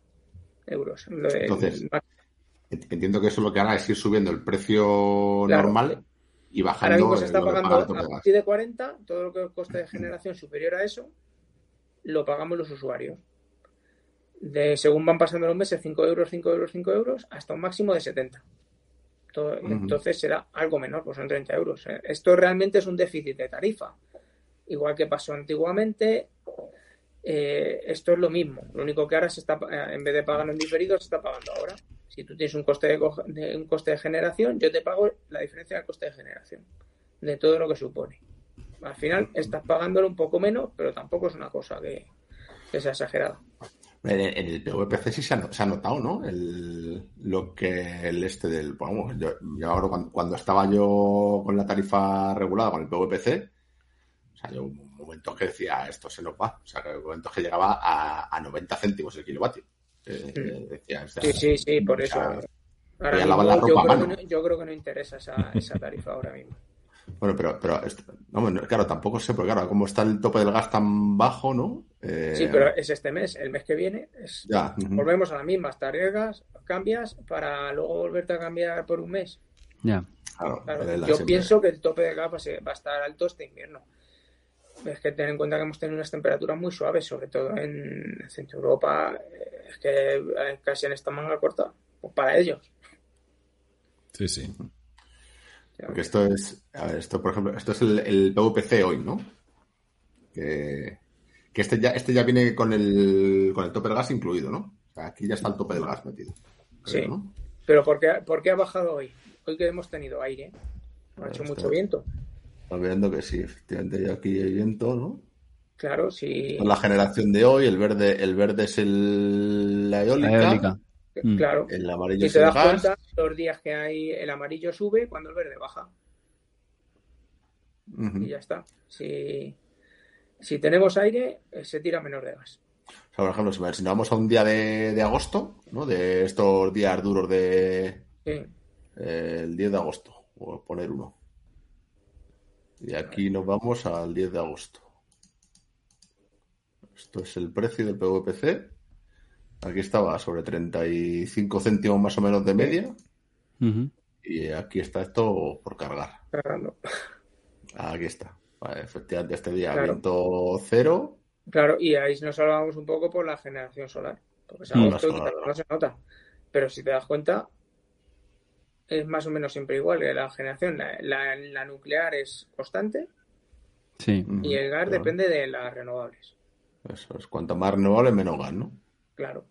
euros. Entonces, entiendo que eso lo que hará es ir subiendo el precio normal y bajando. Ahora mismo se está pagando a partir de 40, todo lo que coste de generación superior a eso, lo pagamos los usuarios. De, según van pasando los meses, 5 euros, 5 euros, 5 euros, hasta un máximo de 70. Entonces será algo menor, pues son 30 euros. ¿eh? Esto realmente es un déficit de tarifa igual que pasó antiguamente. Eh, esto es lo mismo. Lo único que ahora se está, eh, en vez de pagar en diferido, se está pagando ahora. Si tú tienes un coste de, un coste de generación, yo te pago la diferencia del coste de generación, de todo lo que supone. Al final estás pagándolo un poco menos, pero tampoco es una cosa que, sea exagerada. En el PVPC sí se ha, notado, ¿no? El, lo que el este del. Vamos, yo, ahora cuando, estaba yo con la tarifa regulada con el PVPC, o sea, yo un momento que decía, esto se nos va. O sea, que un momento que llegaba a, a 90 céntimos el kilovatio. decía, sí, sí, sí, por eso. Ahora mismo, la ropa yo, creo no, yo, creo que no, interesa esa, esa tarifa ahora mismo. Bueno, pero, pero no, claro, tampoco sé, porque claro, como está el tope del gas tan bajo, ¿no? Eh... Sí, pero es este mes, el mes que viene, es... ya, volvemos a las mismas tarifas, cambias para luego volverte a cambiar por un mes. Ya. Claro, yo pienso que el tope de gas va a estar alto este invierno. Es que ten en cuenta que hemos tenido unas temperaturas muy suaves, sobre todo en Centro Europa, es que eh, casi en esta manga corta, pues para ellos. Sí, sí. Porque esto es, a ver, esto por ejemplo, esto es el, el PVPC hoy, ¿no? Que, que este ya, este ya viene con el, con el tope del gas incluido, ¿no? O sea, aquí ya está el tope del gas metido. creo, Sí. ¿no? Pero ¿por qué, por qué ha bajado hoy? Hoy que hemos tenido aire, ha hecho mucho viento. Estamos viendo que sí, efectivamente aquí hay viento, ¿no? Claro, si, Con la generación de hoy, el verde, el verde es el, la eólica, La eólica. Mm. claro, el amarillo si es te el das gas. cuenta, los días que hay el amarillo sube cuando el verde baja. Y ya está. Si, si tenemos aire, eh, se tira menos de gas. O sea, por ejemplo, si nos vamos a un día de, de agosto, ¿no? De estos días duros de Sí. eh, el 10 de agosto, a poner uno. Y aquí nos vamos al 10 de agosto. Esto es el precio del PVPC. Aquí estaba sobre 35 céntimos más o menos de media. Y aquí está esto por cargar. Cargando. Aquí está. Vale, efectivamente, este día Claro. viento cero. Claro, y ahí nos salvamos un poco por la generación solar. Porque es Mm, agosto claro, no se nota. Pero si te das cuenta, es más o menos siempre igual que la generación. La, la- la nuclear es constante Sí. y el gas Claro. depende de las renovables. Eso es. Cuanto más renovable, menos gas, ¿no? Claro.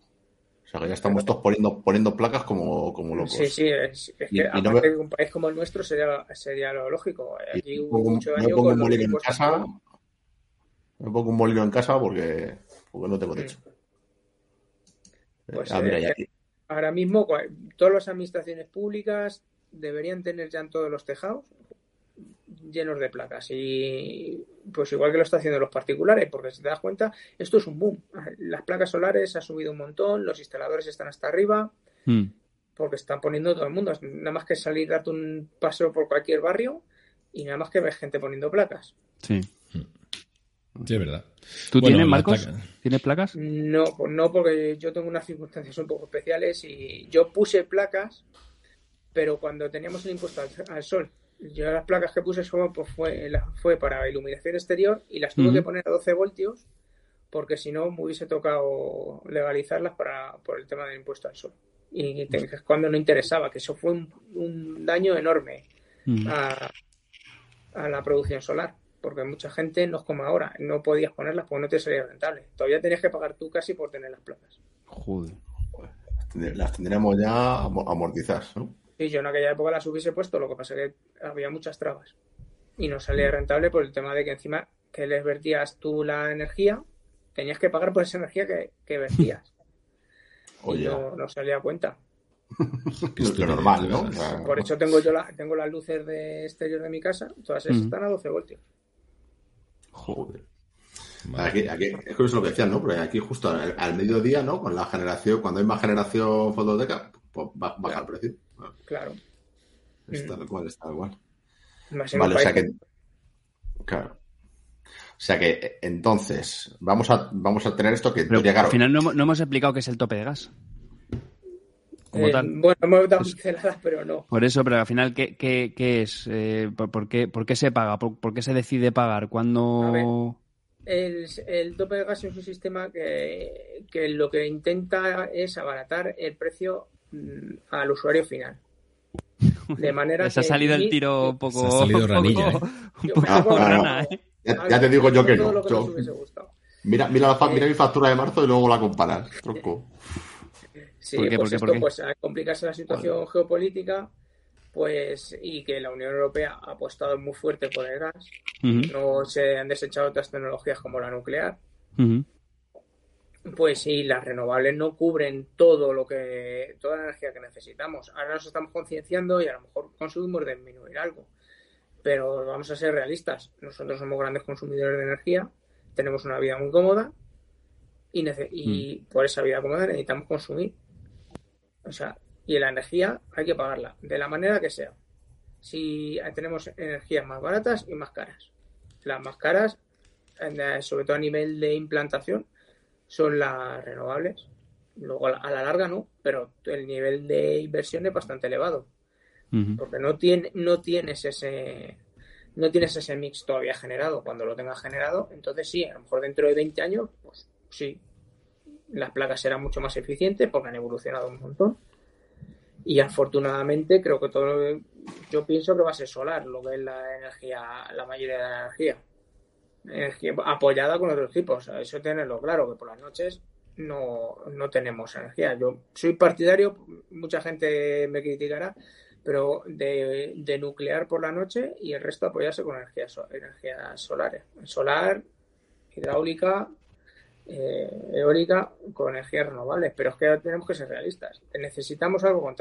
O sea que ya estamos todos poniendo, poniendo placas como, como locos. Sí, sí, es, es Y- que y no aparte me- de un país como el nuestro sería, sería lo lógico. Y Aquí me hubo pongo, mucho me daño pongo con un los molino en casa. Me pongo un molino en casa porque, porque no tengo techo. Pues, ah, mira, eh, y aquí. Ahora mismo, todas las administraciones públicas deberían tener ya en todos los tejados llenos de placas. Y pues igual que lo está haciendo los particulares, porque si te das cuenta, esto es un boom. Las placas solares ha subido un montón, los instaladores están hasta arriba, Mm. porque están poniendo todo el mundo. Nada más que salir, darte un paseo por cualquier barrio y nada más que ves gente poniendo placas. Sí. Sí, es verdad. ¿Tú Bueno, tienes, Marcos? placas. ¿Tienes placas? No, pues no, porque yo tengo unas circunstancias un poco especiales y yo puse placas, pero cuando teníamos el impuesto al, al sol, yo las placas que puse solo, pues fue, la- fue para iluminación exterior y las tuve que poner a 12 voltios porque si no me hubiese tocado legalizarlas para, por el tema del impuesto al sol. Y te- cuando no interesaba, que eso fue un, un daño enorme a, a la producción solar, porque mucha gente no es como ahora, no podías ponerlas porque no te salía rentable. Todavía tenías que pagar tú casi por tener las placas. Joder. Las tendríamos ya amo- amortizadas, ¿no? Y yo en aquella época las hubiese puesto, lo que pasa es que había muchas trabas. Y no salía rentable por el tema de que encima que les vertías tú la energía, tenías que pagar por esa energía que, que vertías. y no, no salía a cuenta. lo normal, ¿no? Por eso tengo yo la, tengo las luces de exterior de mi casa, todas esas están a 12 voltios. Joder. Aquí, aquí, es curioso lo que decían, ¿no? Porque aquí justo al, al mediodía, ¿no? Con la generación, cuando hay más generación fotovoltaica, pues ba- baja el precio. Bueno, Claro. Está Mm. tal cual, está tal cual. Más Vale, o sea que. Claro. O sea que eh, entonces, vamos a, vamos a tener esto que Pero claro, al final no, hemos- no hemos explicado qué es el tope de gas. Como Eh, tal. Bueno, hemos dado Es- pinceladas, pero no. Por eso, pero al final, ¿qué, qué, qué es? Eh, ¿por, por qué, por qué se paga? ¿Por, por qué se decide pagar? A ¿Cuándo...? El, el tope de gas es un sistema que, que lo que intenta es abaratar el precio mm, al usuario final. De manera Les ha salido el tiro un poco... Se ha salido poco- ranilla, ¿eh? un Yo- poco Ah, rana, ¿eh? ya, ya te digo yo que no. que Yo- nos hubiese gustado. mira, mira, la mira mi factura de marzo y luego la comparas, tronco. Sí, ¿Por qué, por pues qué, esto, por qué? pues al complicarse la situación geopolítica, pues y que la Unión Europea ha apostado muy fuerte por el gas, no se han desechado otras tecnologías como la nuclear, pues sí, las renovables no cubren todo lo que, toda la energía que necesitamos. Ahora nos estamos concienciando y a lo mejor consumimos disminuir algo. Pero vamos a ser realistas. Nosotros somos grandes consumidores de energía, tenemos una vida muy cómoda y, y por esa vida cómoda necesitamos consumir. O sea, y la energía hay que pagarla, de la manera que sea. Si tenemos energías más baratas y más caras. Las más caras, sobre todo a nivel de implantación, son las renovables. Luego a la, larga no, pero el nivel de inversión es bastante elevado, porque no, tiene, no tienes ese, no tienes ese mix todavía generado. Cuando lo tengas generado, entonces sí, a lo mejor dentro de 20 años, pues sí, las placas serán mucho más eficientes porque han evolucionado un montón. Y afortunadamente creo que todo, yo pienso que va a ser solar, lo que es la energía, la mayoría de la energía. energía apoyada con otros tipos, eso tenerlo claro, que por las noches no, no tenemos energía. Yo soy partidario, mucha gente me criticará, pero de, nuclear por la noche y el resto apoyarse con energías energía solares. Solar, hidráulica, eh, eólica con energías renovables, pero es que tenemos que ser realistas. Necesitamos algo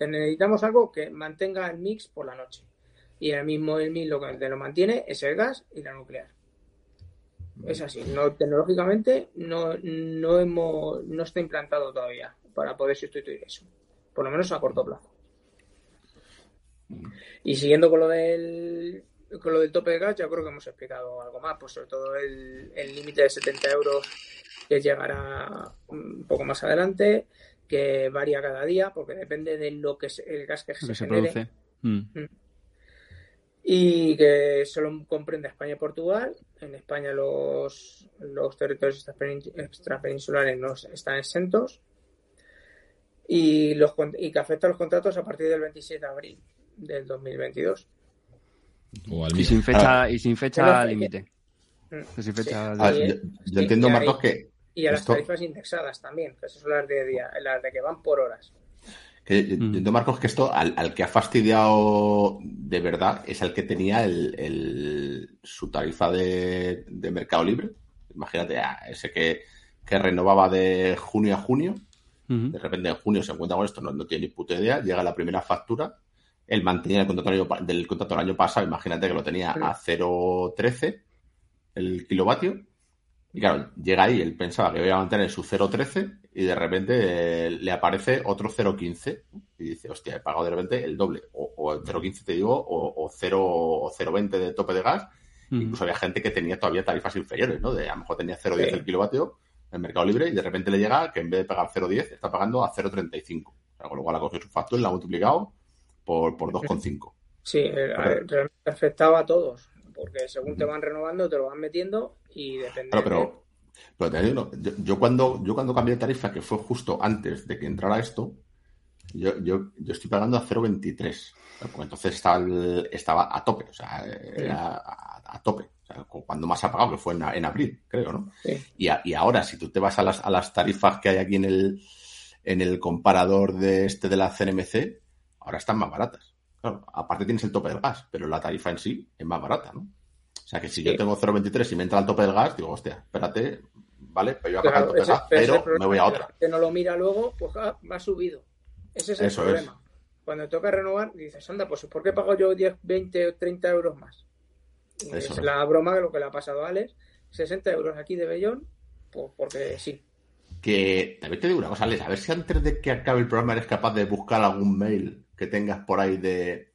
necesitamos algo que mantenga el mix por la noche. Y el mismo el mix lo que lo mantiene es el gas y la nuclear. Es así. No, tecnológicamente no, no hemos no está implantado todavía para poder sustituir eso. Por lo menos a corto plazo. Y siguiendo con lo del con lo del tope de gas, ya creo que hemos explicado algo más, pues sobre todo el límite de 70 euros que llegará un poco más adelante, que varía cada día, porque depende de lo que es el gas que, se, produce. Mm. Y que solo comprende España y Portugal. En España los, los territorios extrapeninsulares no están exentos. Y, los, y que afecta a los contratos a partir del 27 de abril del 2022 y sin fecha, y sin fecha límite. Ah, yo, entiendo, Marcos, que. Y a las tarifas indexadas también, que son las de, día, las de que van por horas. Que, yo mm. entiendo, Marcos, que esto al, que ha fastidiado de verdad es el que tenía el, su tarifa de, Mercado Libre. Imagínate, ah, ese que, que renovaba de junio a junio. De repente en junio se encuentra con esto, no, no tiene ni puta idea. Llega la primera factura él mantenía el contrato del contrato del año pasado, imagínate que lo tenía a 0,13 el kilovatio. Y claro, llega ahí, él pensaba que iba a mantener su 0,13 y de repente eh, le aparece otro 0,15 y dice, hostia, he pagado de repente el doble, o, el 0,15 te digo, o, 0,20 de tope de gas. Incluso había gente que tenía todavía tarifas inferiores, ¿no? De a lo mejor tenía 0,10 el kilovatio en Mercado Libre y de repente le llega que en vez de pagar 0,10 está pagando a 0,35. O sea, con lo cual ha cogido su factura, la ha multiplicado por, por 2,5. Sí, eh, realmente afectaba a todos, porque según te van renovando te lo van metiendo y depende. pero, pero yo, cuando, yo cuando cambié de tarifa, que fue justo antes de que entrara esto, yo, yo, yo estoy pagando a 0,23. entonces estaba, estaba a tope, o sea, era a, tope. cuando más ha pagado, que fue en, abril, creo, ¿no? Y, y, ahora, si tú te vas a las, a las tarifas que hay aquí en el, en el comparador de este de la CNMC, ahora están más baratas. Claro, aparte tienes el tope del gas, pero la tarifa en sí es más barata, ¿no? O sea que si yo tengo 0,23 y me entra el tope del gas, digo, hostia, espérate, vale, pero yo voy a pagar el tope del gas, pero me voy a otra. Que no lo mira luego, pues ah, va subido. Ese es el problema. Cuando toca renovar, dices, anda, pues ¿por qué pago yo 10, 20 o 30 euros más? es la broma de lo que le ha pasado a Alex. 60 euros aquí de Bellón, pues porque sí. Que también te digo una cosa, Alex, a ver si antes de que acabe el programa eres capaz de buscar algún mail que tengas por ahí de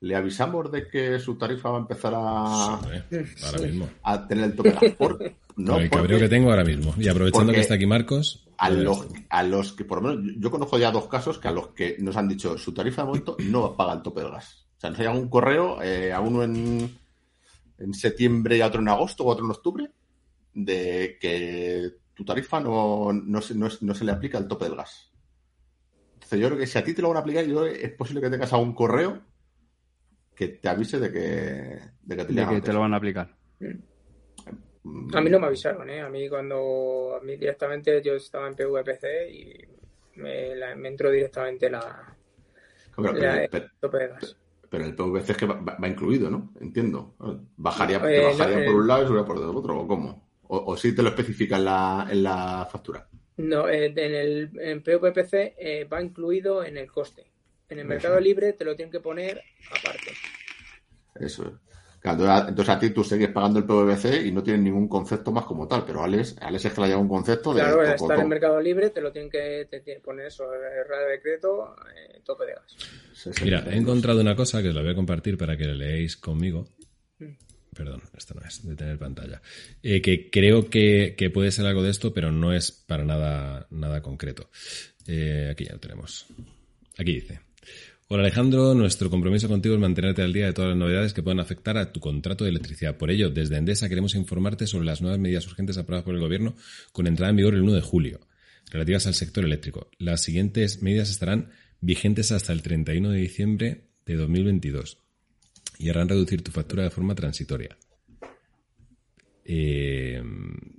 le avisamos de que su tarifa va a empezar a, a tener el tope por, no, el cabreo que tengo ahora mismo. Y aprovechando que está aquí Marcos. A pues- los, a los que, por lo menos, yo conozco ya dos casos que a los que nos han dicho su tarifa de momento no paga el tope del gas. O sea, nos ha llegado un correo, eh, a uno en, en septiembre y a otro en agosto o otro en octubre, de que tu tarifa no, no, no, no se le aplica el tope del gas yo creo que si a ti te lo van a aplicar, yo, es posible que tengas algún correo que te avise de que, de que, te, lo van a aplicar. A mí no me avisaron, ¿eh? A mí cuando, a mí directamente yo estaba en PVPC y me, entró directamente la, pero, el PVC es que va, incluido, ¿no? Entiendo. Bajaría, eh, bajaría por un lado y subiría por el otro, ¿o cómo? O, o sí te lo especifica en la, en la factura. No, eh, en el en POPPC eh, va incluido en el coste. En el mercado libre te lo tienen que poner aparte. Eso es. entonces a ti tú sigues pagando el PVC y no tienes ningún concepto más como tal, pero Alex, Alex es que le lleva un concepto de. Claro, al estar en mercado libre te lo tienen que te poner eso, radio decreto, eh, tope de gas. Mira, he encontrado una cosa que os la voy a compartir para que la leéis conmigo. Perdón, esto no es de tener pantalla, eh, que creo que, puede ser algo de esto, pero no es para nada, nada concreto. Eh, aquí ya lo tenemos. Aquí dice. Hola Alejandro, nuestro compromiso contigo es mantenerte al día de todas las novedades que puedan afectar a tu contrato de electricidad. Por ello, desde Endesa queremos informarte sobre las nuevas medidas urgentes aprobadas por el Gobierno con entrada en vigor el 1 de julio, relativas al sector eléctrico. Las siguientes medidas estarán vigentes hasta el 31 de diciembre de 2022 y harán reducir tu factura de forma transitoria. Eh,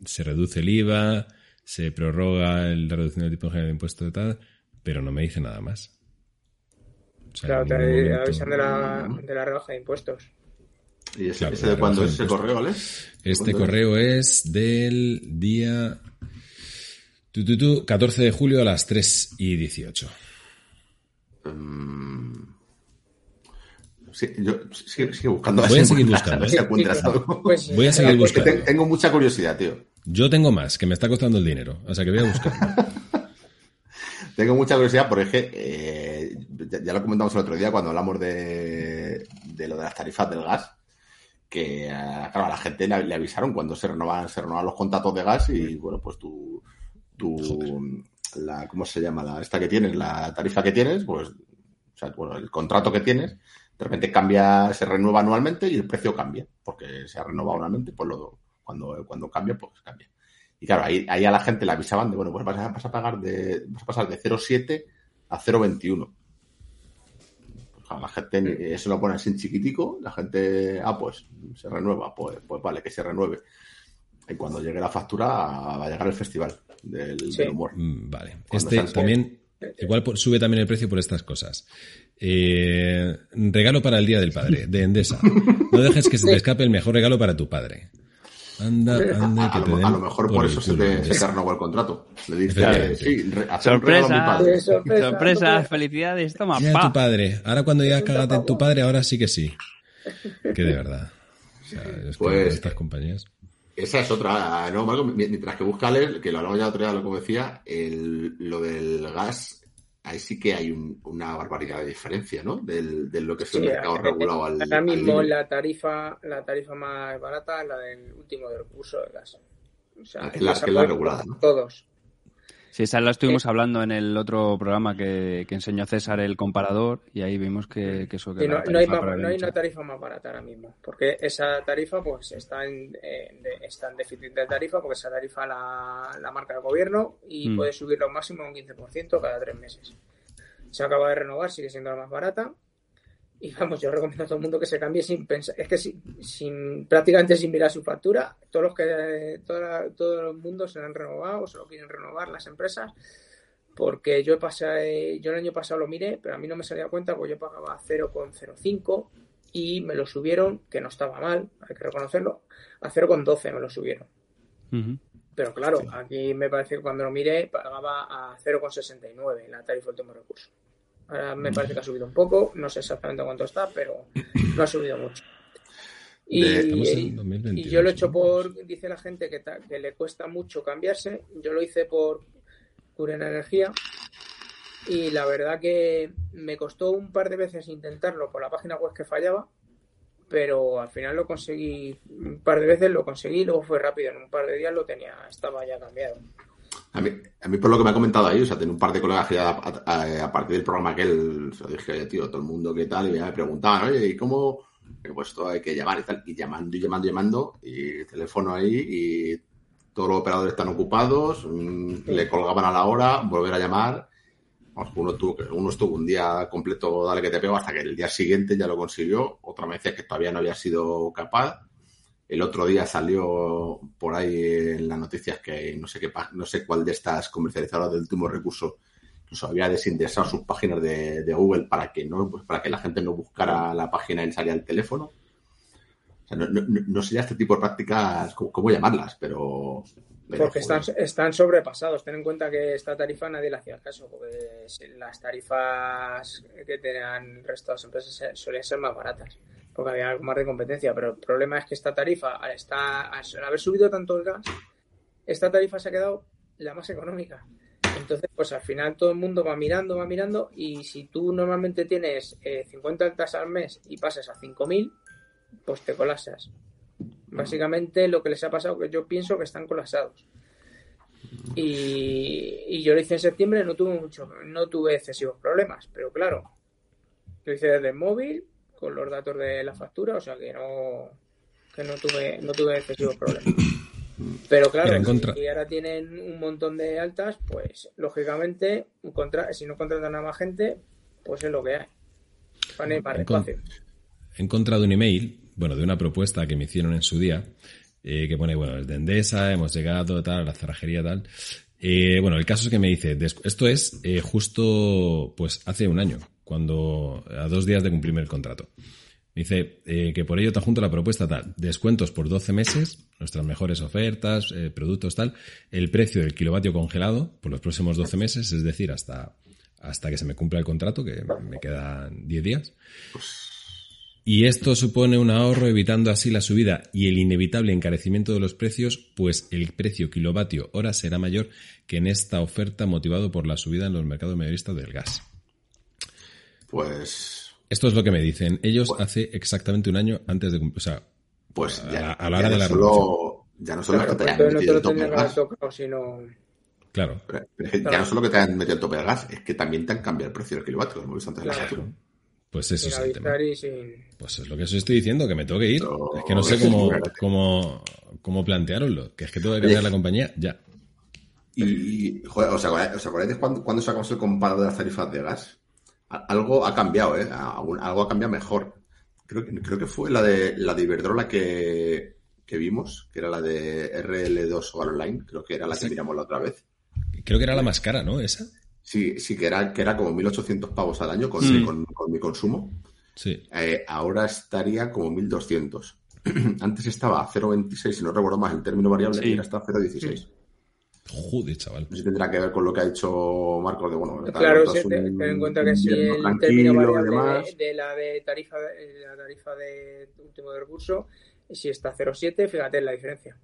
se reduce el IVA, se prorroga la reducción del tipo general de impuestos y tal, pero no me dice nada más. claro, te avisan de la, de la rebaja de impuestos. ¿Y ese, de cuándo es ese correo, Alex? Este correo es del día 14 de julio a las 3 y 18. Sí, yo sigo, buscando. Voy a seguir buscando. ¿eh? Pues voy a seguir buscando. Tengo mucha curiosidad, tío. Yo tengo más, que me está costando el dinero. O sea que voy a buscar. tengo mucha curiosidad porque eh, ya, lo comentamos el otro día cuando hablamos de, lo de las tarifas del gas. Que, eh, claro, a la gente le, avisaron cuando se renovan, se renovan los contratos de gas y, bueno, pues tu, tu la, ¿cómo se llama? La, esta que tienes, la tarifa que tienes, pues, o sea, bueno, el contrato que tienes de repente cambia, se renueva anualmente y el precio cambia, porque se ha renovado anualmente, pues lo, cuando, cuando cambia, pues cambia. Y claro, ahí, ahí a la gente le avisaban de, bueno, pues vas a, vas a pagar de, vas a pasar de 0,7 a 0,21. Pues la gente, eso lo pone así en chiquitico, la gente, ah, pues se renueva, pues, pues vale, que se renueve. Y cuando llegue la factura, va a llegar el festival del, humor. Mm, vale. este también, igual sube también el precio por estas cosas. Eh, regalo para el Día del Padre, de Endesa. No dejes que se te escape el mejor regalo para tu padre. Anda, anda, que a, te den a lo mejor por, eso se te, se el contrato. Le dice, sí, sorpresa, sorpresa, felicidades, toma, Mira tu padre. Ahora cuando ya cagate en tu padre, ahora sí que sí. Que de verdad. O sea, es pues, estas compañías. Esa es otra, ¿no, Marco? Mientras que busca que lo hablamos ya otro día, lo que decía, el, lo del gas ahí sí que hay una barbaridad de diferencia, ¿no? De lo que es el mercado regulado al. Ahora mismo la tarifa, la tarifa más barata es la del último del curso de gas. O sea, es la, que es la regulada, ¿no? Todos. Sí, esa la estuvimos hablando en el otro programa que, enseñó César el comparador y ahí vimos que, eso que no, hay no, hay una tarifa más barata ahora mismo porque esa tarifa pues está en, está en déficit de tarifa porque esa tarifa la, la marca el gobierno y mm. puede subirlo máximo un 15% cada tres meses. Se acaba de renovar, sigue siendo la más barata y vamos, yo recomiendo a todo el mundo que se cambie sin pensar, es que sin, prácticamente sin mirar su factura, todos los que todo, todo el mundo se han renovado o se lo quieren renovar las empresas, porque yo pasado, yo el año pasado lo miré, pero a mí no me salía cuenta porque yo pagaba 0,05 y me lo subieron, que no estaba mal, hay que reconocerlo, a 0,12 me lo subieron. Pero claro, aquí me parece que cuando lo miré pagaba a 0,69 en la tarifa de último recurso. Ahora me parece que ha subido un poco, no sé exactamente cuánto está, pero no ha subido mucho. Y, yo lo he hecho por, dice la gente que, que, le cuesta mucho cambiarse, yo lo hice por Curen Energía y la verdad que me costó un par de veces intentarlo por la página web que fallaba, pero al final lo conseguí, un par de veces lo conseguí, luego fue rápido, en un par de días lo tenía, estaba ya cambiado. A mí, a mí, por lo que me ha comentado ahí, o sea, tengo un par de colegas que a, partir del programa que él, se lo dije, tío, todo el mundo qué tal, y me preguntaban, oye, ¿y cómo? Pues esto hay que llamar y tal, y llamando y llamando y llamando, y teléfono ahí, y todos los operadores están ocupados, mm, le colgaban a la hora, volver a llamar. Uno, tuvo, uno estuvo un día completo, dale que te pego, hasta que el día siguiente ya lo consiguió. Otra vez decía que todavía no había sido capaz. El otro día salió por ahí en las noticias que no sé qué no sé cuál de estas comercializadoras del último recurso nos había desindexado sus páginas de, Google para que no pues para que la gente no buscara la página y salía el teléfono. O sea, no, no, sé ya este tipo de prácticas cómo, llamarlas, pero, porque están, están sobrepasados. Ten en cuenta que esta tarifa nadie le hacía caso, las tarifas que tenían el resto de las empresas solían ser más baratas porque había algo más de competencia, pero el problema es que esta tarifa, al, estar, al haber subido tanto el gas, esta tarifa se ha quedado la más económica. Entonces, pues al final todo el mundo va mirando, va mirando, y si tú normalmente tienes 50 eh, altas al mes y pasas a 5.000, pues te colapsas. Básicamente lo que les ha pasado, que yo pienso que están colapsados. Y, y yo lo hice en septiembre, no tuve mucho, no tuve excesivos problemas, pero claro, Lo hice desde el móvil con los datos de la factura, o sea que no, que no tuve, no tuve excesivos problemas. Pero claro, si ahora tienen un montón de altas, pues lógicamente, si no contratan a más gente, pues es lo que hay. He encontrado un email, bueno, de una propuesta que me hicieron en su día, eh, que pone, bueno, de Endesa, hemos llegado, tal, a la cerrajería, tal. Eh, bueno, el caso es que me dice, esto es eh, justo, pues hace un año, cuando, a dos días de cumplirme el contrato. Dice eh, que por ello te junto la propuesta tal, descuentos por 12 meses, nuestras mejores ofertas, eh, productos tal, el precio del kilovatio congelado por los próximos 12 meses, es decir, hasta, hasta que se me cumpla el contrato, que me quedan 10 días. Y esto supone un ahorro evitando así la subida y el inevitable encarecimiento de los precios, pues el precio kilovatio hora será mayor que en esta oferta motivado por la subida en los mercados mayoristas del gas. Pues esto es lo que me dicen. Ellos hace exactamente un año antes de cumplir. O sea, pues ya, a, la hora de la solo, Ya no solo que te hayan metido el tope del gas. Claro. ya no solo que te han metido el tope del gas, es que también te han cambiado el precio del kilovatio, como hemos visto antes de la factura. Pues eso es el tema. Pues es lo que os estoy diciendo, que me tengo que ir. es que no sé cómo, cómo, cómo plantearoslo. Que es que tengo que cambiar la compañía ya. Y, joder, ¿os acordáis, de cuándo, cuando sacamos el comparo de las tarifas de gas? Algo ha cambiado, ¿eh? Algo ha cambiado mejor. Creo, creo que fue la de la de Iberdrola que, vimos, que era la de RL2 Online, creo que era la que miramos la otra vez. Creo que era la más cara, ¿no? Esa. Sí, sí, que era, que era como 1.800 pavos al año con, con, mi consumo. Sí. Eh, ahora estaría como 1.200. Antes estaba a 0.26, si no recuerdo más el término variable, y ahora está a 0.16. Joder, chaval. No sé si tendrá que ver con lo que ha hecho Marcos de bueno. Claro, si ten, en cuenta que si el término variable de, la de tarifa de la tarifa de último de recurso, si está a 0,7, fíjate en la diferencia.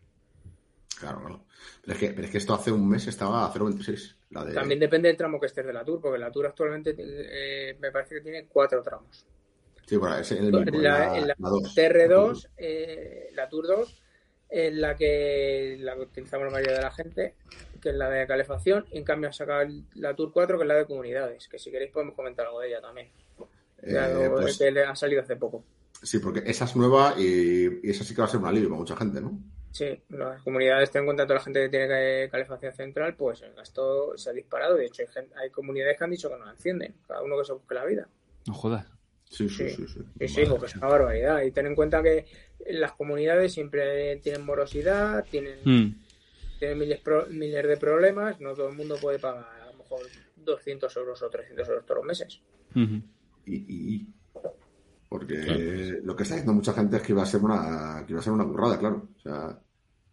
Claro, claro. Pero es, que, pero es que esto hace un mes estaba a 0,26. De... También depende del tramo que estés de la Tour, porque la Tour actualmente eh, me parece que tiene cuatro tramos. Sí, bueno, es el mismo. La, la, la, TR2, eh, la Tour 2, en la que la utilizamos la mayoría de la gente, que es la de calefacción, y en cambio ha sacado la Tour 4, que es la de comunidades, que si queréis podemos comentar algo de ella también. Eh, pues que le ha salido hace poco. Sí, porque esa es nueva y, esa sí que va a ser un alivio para mucha gente, ¿no? Sí, las comunidades, ten en cuenta toda la gente que tiene calefacción central, pues el gasto se ha disparado. De hecho, hay, comunidades que han dicho que no la encienden, cada uno que se busque la vida. No jodas. Sí, sí, sí. Sí, sí, porque es una barbaridad. Y ten en cuenta que las comunidades siempre tienen morosidad, tienen, hmm. tienen miles, miles de problemas, no todo el mundo puede pagar a lo mejor 200 euros o 300 euros todos los meses. y, porque lo que está diciendo mucha gente es que iba a ser una, que iba a ser una burrada, claro. O sea...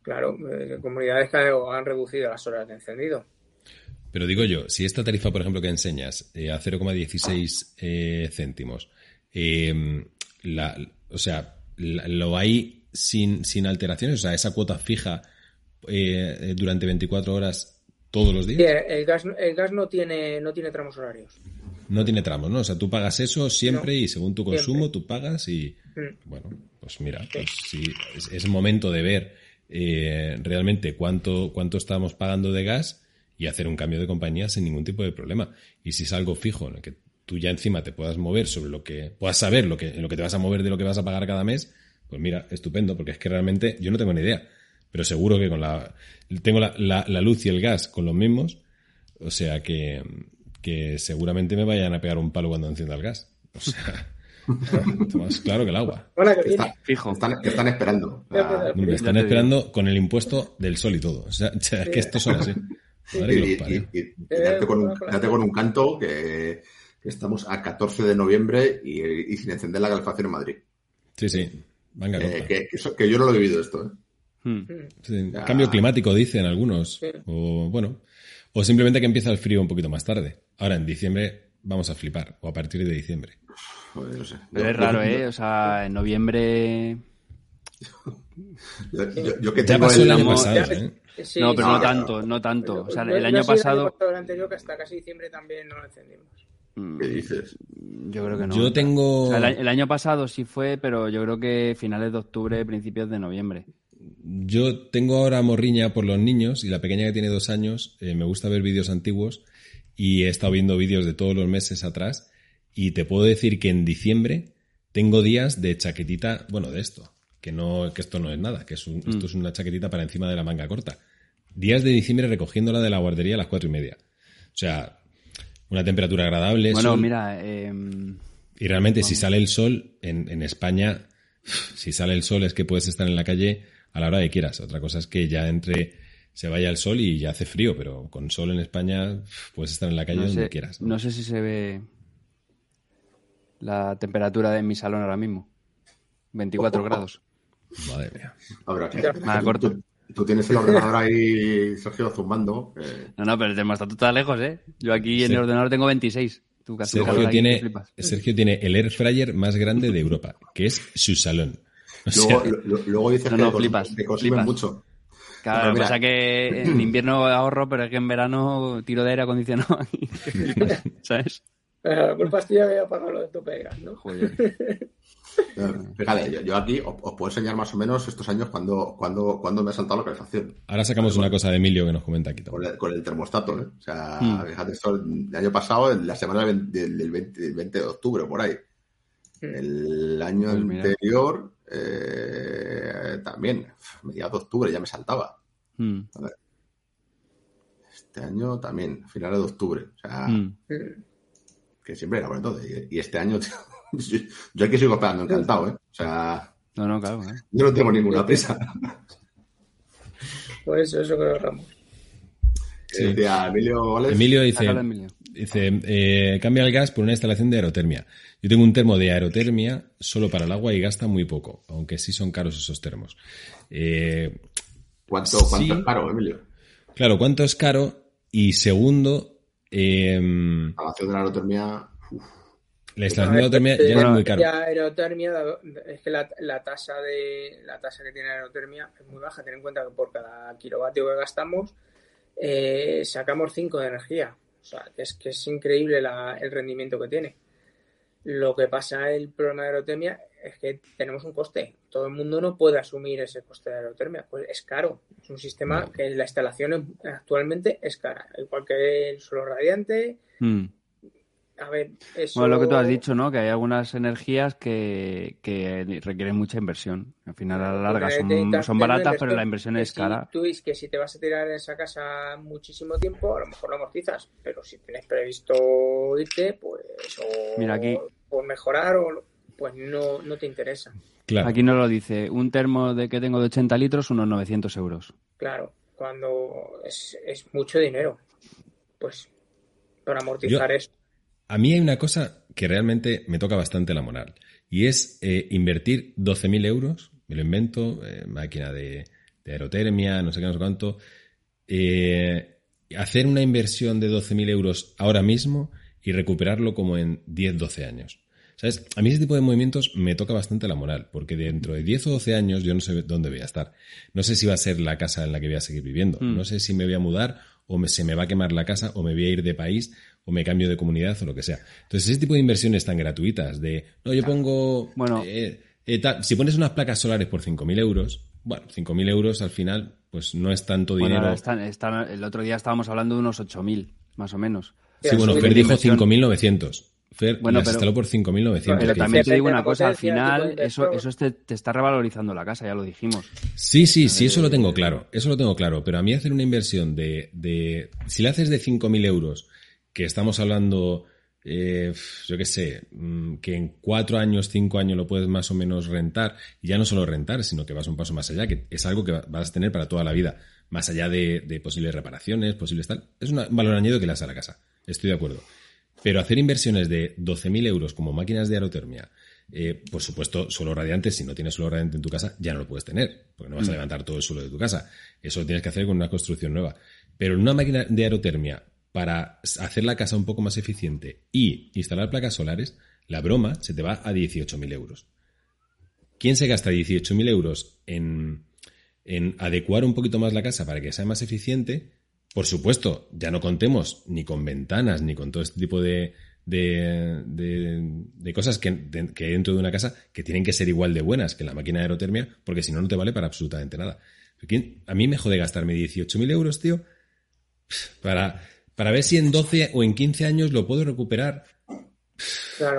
Claro, eh, comunidades que han reducido las horas de encendido. Pero digo yo, si esta tarifa, por ejemplo, que enseñas eh, a 0,16 eh, céntimos, la, o sea, lo hay sin, sin alteraciones, o sea, esa cuota fija eh, durante 24 horas todos los días. Sí, el gas, el gas no tiene no tiene tramos horarios. No tiene tramos, ¿no? O sea, tú pagas eso siempre y según tu consumo tú pagas y mm. bueno, pues mira, pues sí, es, momento de ver eh, realmente cuánto cuánto estamos pagando de gas y hacer un cambio de compañía sin ningún tipo de problema. Y si es algo fijo en el que tú ya encima te puedas mover sobre lo que, puedas saber lo que, en lo que te vas a mover de lo que vas a pagar cada mes, pues mira, estupendo, porque es que realmente yo no tengo ni idea. Pero seguro que con la, tengo la, la, luz y el gas con los mismos, o sea que, que seguramente me vayan a pegar un palo cuando encienda el gas. O sea, más claro que el agua. fijo. Están, están esperando. me están esperando con el impuesto del sol y todo. O sea, es que esto son así. y, date, con un, date con un canto que Estamos a 14 de noviembre y, sin encender la calefacción en Madrid. Sí, sí. Venga, eh, que, yo no lo he vivido esto. ¿eh? Hmm. Cambio climático, dicen algunos. O bueno. O simplemente que empieza el frío un poquito más tarde. Ahora en diciembre vamos a flipar. O a partir de diciembre. no sé. Pero es raro, ¿eh? O sea, en noviembre. yo, que tengo el año pasado, ¿eh? no, pero no, tanto, no tanto. O sea, el año pasado. El anterior que hasta casi diciembre también no lo encendimos. ¿Qué dices? Yo creo que no. Yo tengo. el, año pasado sí fue, pero yo creo que finales de octubre, principios de noviembre. Yo tengo ahora morriña por los niños y la pequeña que tiene dos años eh, me gusta ver vídeos antiguos y he estado viendo vídeos de todos los meses atrás Y te puedo decir que en diciembre tengo días de chaquetita, bueno, de esto, que no, que esto no es nada, que es un- esto es una chaquetita para encima de la manga corta. Días de diciembre recogiéndola de la guardería a las cuatro y media. O sea, una temperatura agradable. Bueno, sol- mira, em, y realmente, si sale el sol en, en España, si sale el sol es que puedes estar en la calle a la hora que quieras. Otra cosa es que ya entre se vaya el sol y ya hace frío, pero con sol en España puedes estar en la calle no, donde sé, quieras. no sé si se ve la temperatura de mi salón ahora mismo. 24 grados. Madre mía. A ver, aquí. Nada, corto. Tú, tienes el ordenador ahí, Sergio, zumbando. eh, No, no, pero el termostato está lejos, ¿eh? Yo aquí en Sí. el ordenador tengo 26. Tú que Sergio ahí, tiene, te flipas. Sergio tiene el air fryer más grande de Europa, que es su salón. O sea, luego, lo- luego dices No, que, no, cons- flipas, que consumen flipas. mucho. Claro, Pero lo que mira- pasa que en invierno ahorro, pero es que en verano tiro de aire acondicionado. Que ¿Sabes? La culpa es que ya había pagado lo de tu pega, ¿no? Joder. Fíjate, yo, yo aquí os, os puedo enseñar más o menos estos años cuando, cuando, cuando me ha saltado la calefacción. ahora sacamos una cosa de Emilio que nos comenta aquí. Con el, con el termostato, ¿eh? O sea, Mm. fíjate, esto el año pasado, en la semana del 20, del 20 del 20 de octubre, por ahí. El año Pues anterior, eh, también, mediados de octubre, ya me saltaba. Mm, Este año también, finales de octubre. O sea, mm. que siempre era por entonces. Y, y este año, tío, yo aquí sigo esperando encantado, ¿eh? O sea, No, no, claro. ¿eh? yo no tengo ninguna prisa. Por eso, eso que lo ahorramos. Eh, Decía Emilio Emilio dice, dice eh, cambia el gas por una instalación de aerotermia. Yo tengo un termo de aerotermia solo para el agua y gasta muy poco, aunque sí son caros esos termos. Eh, ¿cuánto, cuánto sí. es caro, Emilio? claro, ¿cuánto es caro? Y segundo, eh, La instalación de la aerotermia, uf, la instalación de aerotermia ya es muy caro. Aerotermia, dado- es que la, la tasa de la tasa que tiene la aerotermia es muy baja. Ten en cuenta que por cada kilovatio que gastamos eh, sacamos 5 de energía. O sea, que es que es increíble la- el rendimiento que tiene. Lo que pasa el problema de aerotermia es que tenemos un coste. Todo el mundo no puede asumir ese coste de aerotermia. Pues es caro. Es un sistema que la instalación actualmente es cara. Igual que el suelo radiante. Mm. A ver, eso... Bueno, lo que tú has dicho, ¿no? Que hay algunas energías que, que requieren mucha inversión. Al final, a la larga, son, son baratas, pero la inversión es si cara. Tú dices que si te vas a tirar en esa casa muchísimo tiempo, a lo mejor lo amortizas, pero si tienes previsto irte, pues o Mira, aquí- por mejorar o pues no, no te interesa. Claro. Aquí nos lo dice. Un termo de que tengo de 80 litros, unos 900 euros. Claro, cuando es, es mucho dinero, pues para amortizar Yo- eso. A mí hay una cosa que realmente me toca bastante la moral y es eh, invertir 12.000 euros, me lo invento, eh, máquina de, de aerotermia, no sé qué, no sé cuánto, eh, hacer una inversión de 12.000 euros ahora mismo y recuperarlo como en 10, 12 años. ¿Sabes? A mí ese tipo de movimientos me toca bastante la moral, porque dentro de 10 o 12 años yo no sé dónde voy a estar. No sé si va a ser la casa en la que voy a seguir viviendo. Mm. No sé si me voy a mudar o me- se me va a quemar la casa o me voy a ir de país o me cambio de comunidad o lo que sea. Entonces, ese tipo de inversiones tan gratuitas de, no, yo pongo, Bueno. eh, eh, si pones unas placas solares por 5.000 euros, bueno, 5.000 euros al final, pues no es tanto Bueno, dinero. ahora están- están- el otro día estábamos hablando de unos 8.000, más o menos. Sí, bueno, Fer dijo inversión. 5.900. Fer Bueno, las pero- instaló por 5.900. Pero que también te digo una cosa, al final eso, eso te, te está revalorizando la casa, ya lo dijimos. Sí, sí, sí, eso lo tengo claro. Eso lo tengo claro. Pero a mí hacer una inversión de. de si la haces de 5.000 euros, que estamos hablando, eh, yo qué sé, mm, que en cuatro años, cinco años lo puedes más o menos rentar, y ya no solo rentar, sino que vas un paso más allá, que es algo que va- vas a tener para toda la vida, más allá de, de posibles reparaciones, posibles tal. Es un valor añadido que le das a la casa. Estoy de acuerdo. Pero hacer inversiones de 12.000 euros como máquinas de aerotermia, eh, por supuesto, suelo radiante, si no tienes suelo radiante en tu casa, ya no lo puedes tener, porque no vas a levantar todo el suelo de tu casa. Eso lo tienes que hacer con una construcción nueva. Pero en una máquina de aerotermia, para hacer la casa un poco más eficiente y instalar placas solares, la broma se te va a 18.000 euros. ¿Quién se gasta 18.000 euros en, adecuar un poquito más la casa para que sea más eficiente? Por supuesto, ya no contemos ni con ventanas ni con todo este tipo de, de, de- de cosas que, de- que hay dentro de una casa que tienen que ser igual de buenas que la máquina de aerotermia, porque si no, no te vale para absolutamente nada. ¿Quién- A mí me jode gastarme 18.000 euros, tío, para, para ver si en 12 o en 15 años lo puedo recuperar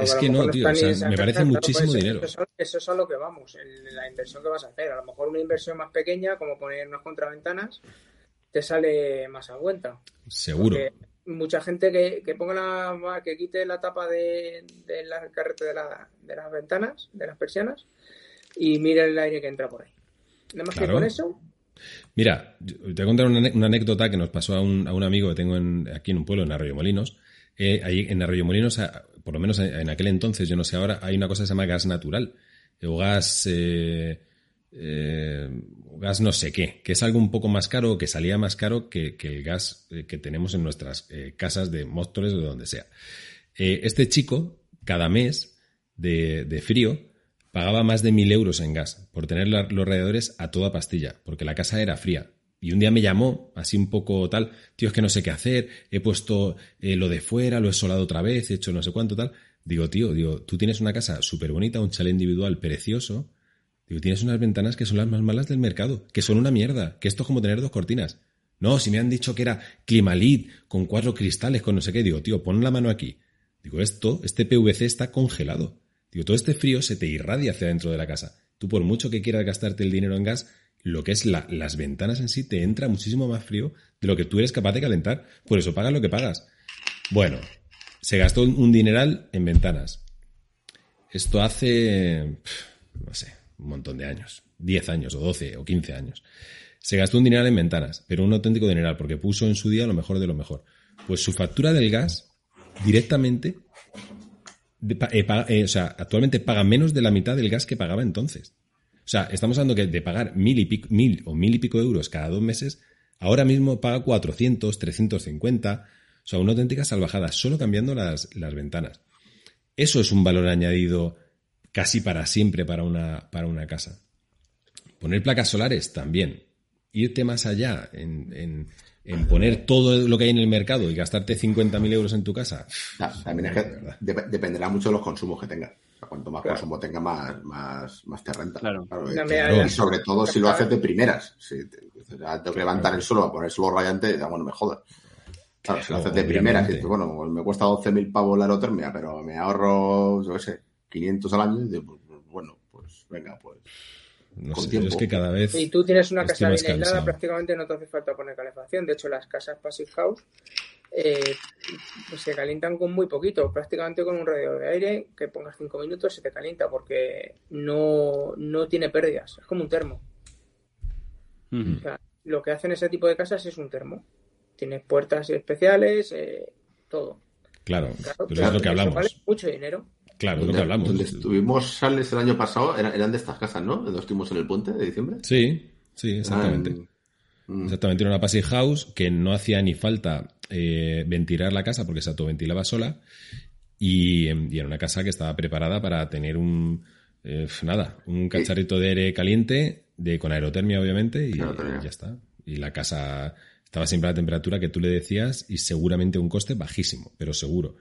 es que no, tío, me parece muchísimo dinero. Eso, es a lo que vamos, la inversión que vas a hacer. A lo mejor una inversión más pequeña, como poner unas contraventanas, te sale más a cuenta. Seguro. mucha gente que, que, ponga la, que quite la tapa de, la carrete de, la, de las ventanas, de las persianas, y mire el aire que entra por ahí. Nada más que con eso. Mira, te voy a contar una, anécdota que nos pasó a un, amigo que tengo aquí en un pueblo, en Arroyo Molinos. Eh, ahí en Arroyo Molinos, por lo menos en aquel entonces, yo no sé ahora, hay una cosa que se llama gas natural o gas, eh, eh, gas no sé qué, que es algo un poco más caro, que salía más caro que, el gas que tenemos en nuestras casas de Móstoles o de donde sea. este chico, cada mes de frío, pagaba más de mil euros en gas por tener los radiadores a toda pastilla, porque la casa era fría. Y un día me llamó, así un poco tal, tío, es que no sé qué hacer, he puesto eh, lo de fuera, lo he solado otra vez, he hecho no sé cuánto tal. Digo, tío, digo, tú tienes una casa súper bonita, un chalet individual precioso. Digo, tienes unas ventanas que son las más malas del mercado, que son una mierda, que esto es como tener dos cortinas. No, si me han dicho que era Climalit, con cuatro cristales, con no sé qué, digo, tío, pon la mano aquí. Digo, esto, este PVC está congelado. Digo, todo este frío se te irradia hacia dentro de la casa. Tú por mucho que quieras gastarte el dinero en gas, lo que es las ventanas en sí te entra muchísimo más frío de lo que tú eres capaz de calentar. Por eso pagas lo que pagas. Bueno, se gastó un dineral en ventanas. Esto hace, no sé, un montón de años. 10 años o 12 o 15 años. Se gastó un dineral en ventanas, pero un auténtico dineral, porque puso en su día lo mejor de lo mejor. Pues su factura del gas directamente, eh, eh, o sea, actualmente paga menos de la mitad del gas que pagaba entonces. O sea, estamos hablando que de pagar mil, y pico, mil o mil y pico euros cada dos meses, ahora mismo paga 400, 350. O sea, una auténtica salvajada, solo cambiando las, las ventanas. Eso es un valor añadido casi para siempre para una, para una casa. Poner placas solares también. Irte más allá en, en, poner todo lo que hay en el mercado y gastarte 50.000 euros en tu casa. también es que dependerá mucho de los consumos que tengas cuanto más consumo tenga, más, más, más te renta. Claro. Y sobre todo si lo haces de primeras. Si te, tengo que levantar el suelo a poner suelo radiante, bueno, me jodas. Claro, si lo haces de primeras, y bueno, pues me cuesta 12.000 pavos la aerotermia, pero me ahorro, yo qué sé, 500 al año, y pues, bueno, pues venga, pues. No sé, es que cada vez. Si tú tienes una casa bien aislada, prácticamente no te hace falta poner calefacción. De hecho, las casas Passive House eh, pues se calientan con muy poquito, prácticamente con un radiador de aire que pongas 5 minutos se te calienta porque no, tiene pérdidas, es como un termo. lo que hacen ese tipo de casas es un termo. Tienes puertas especiales, eh, todo. Claro, pero es lo que hablamos. Vale mucho dinero. Claro, es lo que hablamos. Donde estuvimos sales el año pasado eran, de estas casas, ¿no? Donde estuvimos en el puente de diciembre. Sí, sí, exactamente. Mm. Exactamente, era una passive house que no hacía ni falta eh, ventilar la casa porque se autoventilaba sola y, y, era una casa que estaba preparada para tener un, eh, nada, un cacharrito de aire caliente de, con aerotermia obviamente y, ya está. Y la casa estaba siempre a la temperatura que tú le decías y seguramente un coste bajísimo, pero seguro.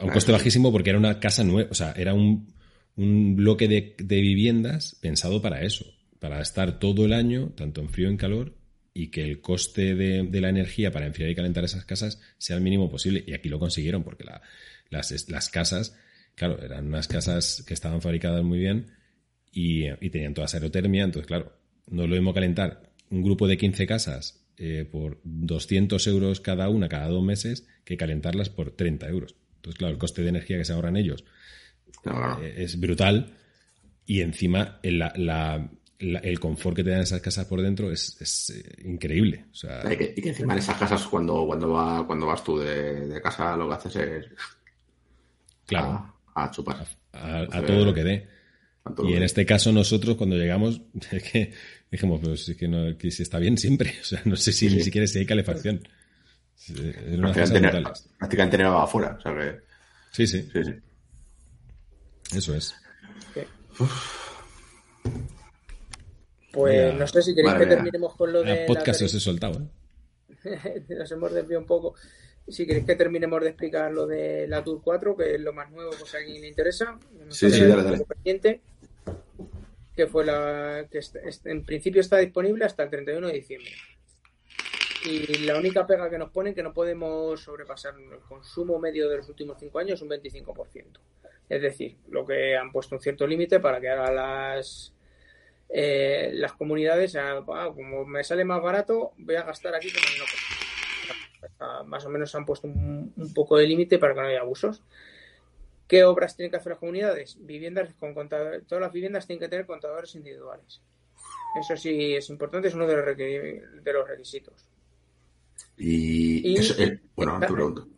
Un coste bajísimo porque era una casa nueva, o sea, era un, un bloque de, de viviendas pensado para eso, para estar todo el año, tanto en frío y en calor, y que el coste de, la energía para enfriar y calentar esas casas sea el mínimo posible. Y aquí lo consiguieron, porque las, casas, claro, eran unas casas que estaban fabricadas muy bien y, tenían toda esa aerotermia. Entonces, claro, no es lo mismo calentar un grupo de 15 casas eh, por 200 euros cada una cada dos meses que calentarlas por 30 euros. Entonces, claro, el coste de energía que se ahorran ellos eh, es brutal y encima la, el confort que te dan esas casas por dentro es, eh, increíble. y, que, encima en esas casas cuando, cuando, va, cuando vas tú de, casa lo que haces es claro a, chupar. A, todo lo que dé. Y en este caso nosotros cuando llegamos es que dijimos, pues es que, no, que si está bien siempre. O sea, no sé si ni siquiera si hay calefacción. Prácticamente, nada afuera. sí, sí, sí, Eso es. Pues no sé si queréis que terminemos con lo de. El podcast os he soltado, ¿eh? Nos hemos desviado un poco. Si queréis que terminemos de explicar lo de la Tour 4, que es lo más nuevo, pues a alguien le interesa. Sí, sí, dale, dale. Que fue la. que en principio está disponible hasta el 31 de diciembre. Y la única pega que nos ponen que no podemos sobrepasar el consumo medio de los últimos cinco años un 25%. Es decir, lo que han puesto un cierto límite para que ahora las eh, las comunidades, ah, como me sale más barato, voy a gastar aquí como no. Más o menos han puesto un, poco de límite para que no haya abusos. ¿Qué obras tienen que hacer las comunidades? Viviendas con contadores. Todas las viviendas tienen que tener contadores individuales. Eso sí es importante, es uno de los requisitos. Y, eso, eh, bueno, ahora te pregunto.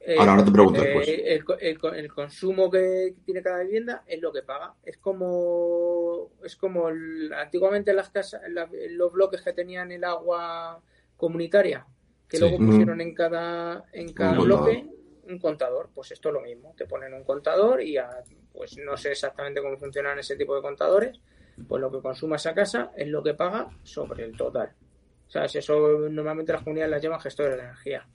Eh, ahora, ahora te pregunto eh, El, consumo que tiene cada vivienda es lo que paga. Es como es como antiguamente las casas, los bloques que tenían el agua comunitaria, que luego pusieron en cada en cada bloque un contador. Pues esto es lo mismo. Te ponen un contador y pues no sé exactamente cómo funcionan ese tipo de contadores. Pues lo que consuma esa casa es lo que paga sobre el total. O sea, eso normalmente las comunidades las llaman gestores de energía.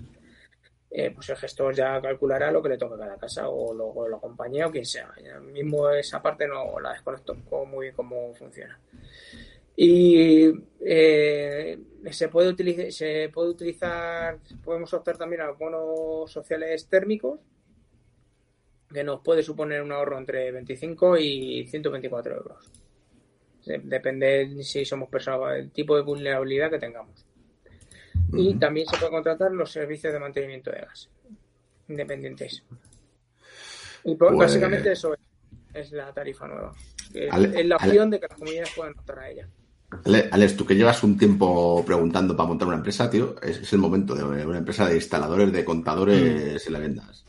Eh, pues el gestor ya calculará lo que le toca a cada casa o lo, la compañía o quien sea. mismo esa parte no la desconecto muy bien cómo funciona. Y eh, se puede utilizar, se puede utilizar, podemos optar también a bonos sociales térmicos, que nos puede suponer un ahorro entre 25 y 124 euros. Depende si somos personas, el tipo de vulnerabilidad que tengamos. Y también se puede contratar los servicios de mantenimiento de gas independientes. Y pues, pues, básicamente eso es, la tarifa nueva. Es, la opción de que las comunidades puedan optar a ella. Alex, tú que llevas un tiempo preguntando para montar una empresa, tío, es, el momento de una empresa de instaladores, de contadores en la vendas.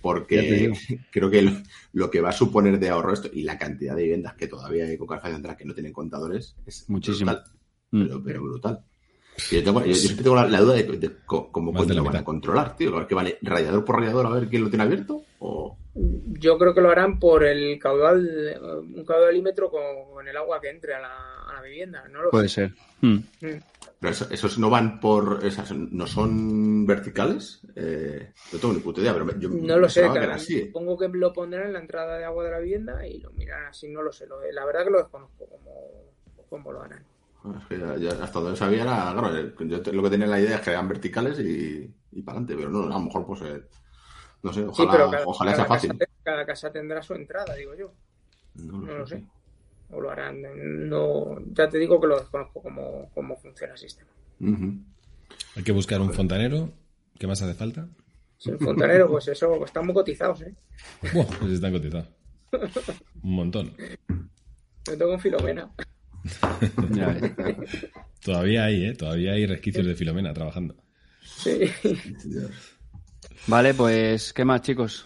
Porque creo que lo, que va a suponer de ahorro esto y la cantidad de viviendas que todavía hay con Carfagena que no tienen contadores es muchísimo. Brutal, pero brutal. Yo, tengo, yo, tengo la, duda de, cómo lo van a controlar, tío. Qué vale, radiador por radiador, a ver quién lo tiene abierto. O... Yo creo que lo harán por el caudal, un caudalímetro con, el agua que entre a la, vivienda. No lo Puede ser. Hmm. Hmm. Pero esos no van por. Esas, ¿No son verticales? Eh, no tengo ni puta idea, pero yo no lo sé. Supongo que lo pondrán en la entrada de agua de la vivienda y lo mirarán así, no lo sé. la verdad que lo desconozco cómo, cómo lo harán. hasta donde sabía era, claro, yo lo que tenía la idea es que eran verticales y, y para adelante, pero no, a lo mejor pues, eh, no sé, ojalá, ojalá sea fácil. cada casa tendrá su entrada, digo yo. No, lo sé. O lo harán, no, ya te digo que lo desconozco cómo, cómo funciona el sistema. Hay que buscar un fontanero, ¿qué más hace falta? Sí, un fontanero, pues eso, están muy cotizados, ¿eh? Buah, pues están cotizados. Un montón. Me tengo un Filomena. Todavía hay, ¿eh? Todavía hay resquicios de Filomena trabajando. Sí. Vale, pues, ¿qué más, chicos?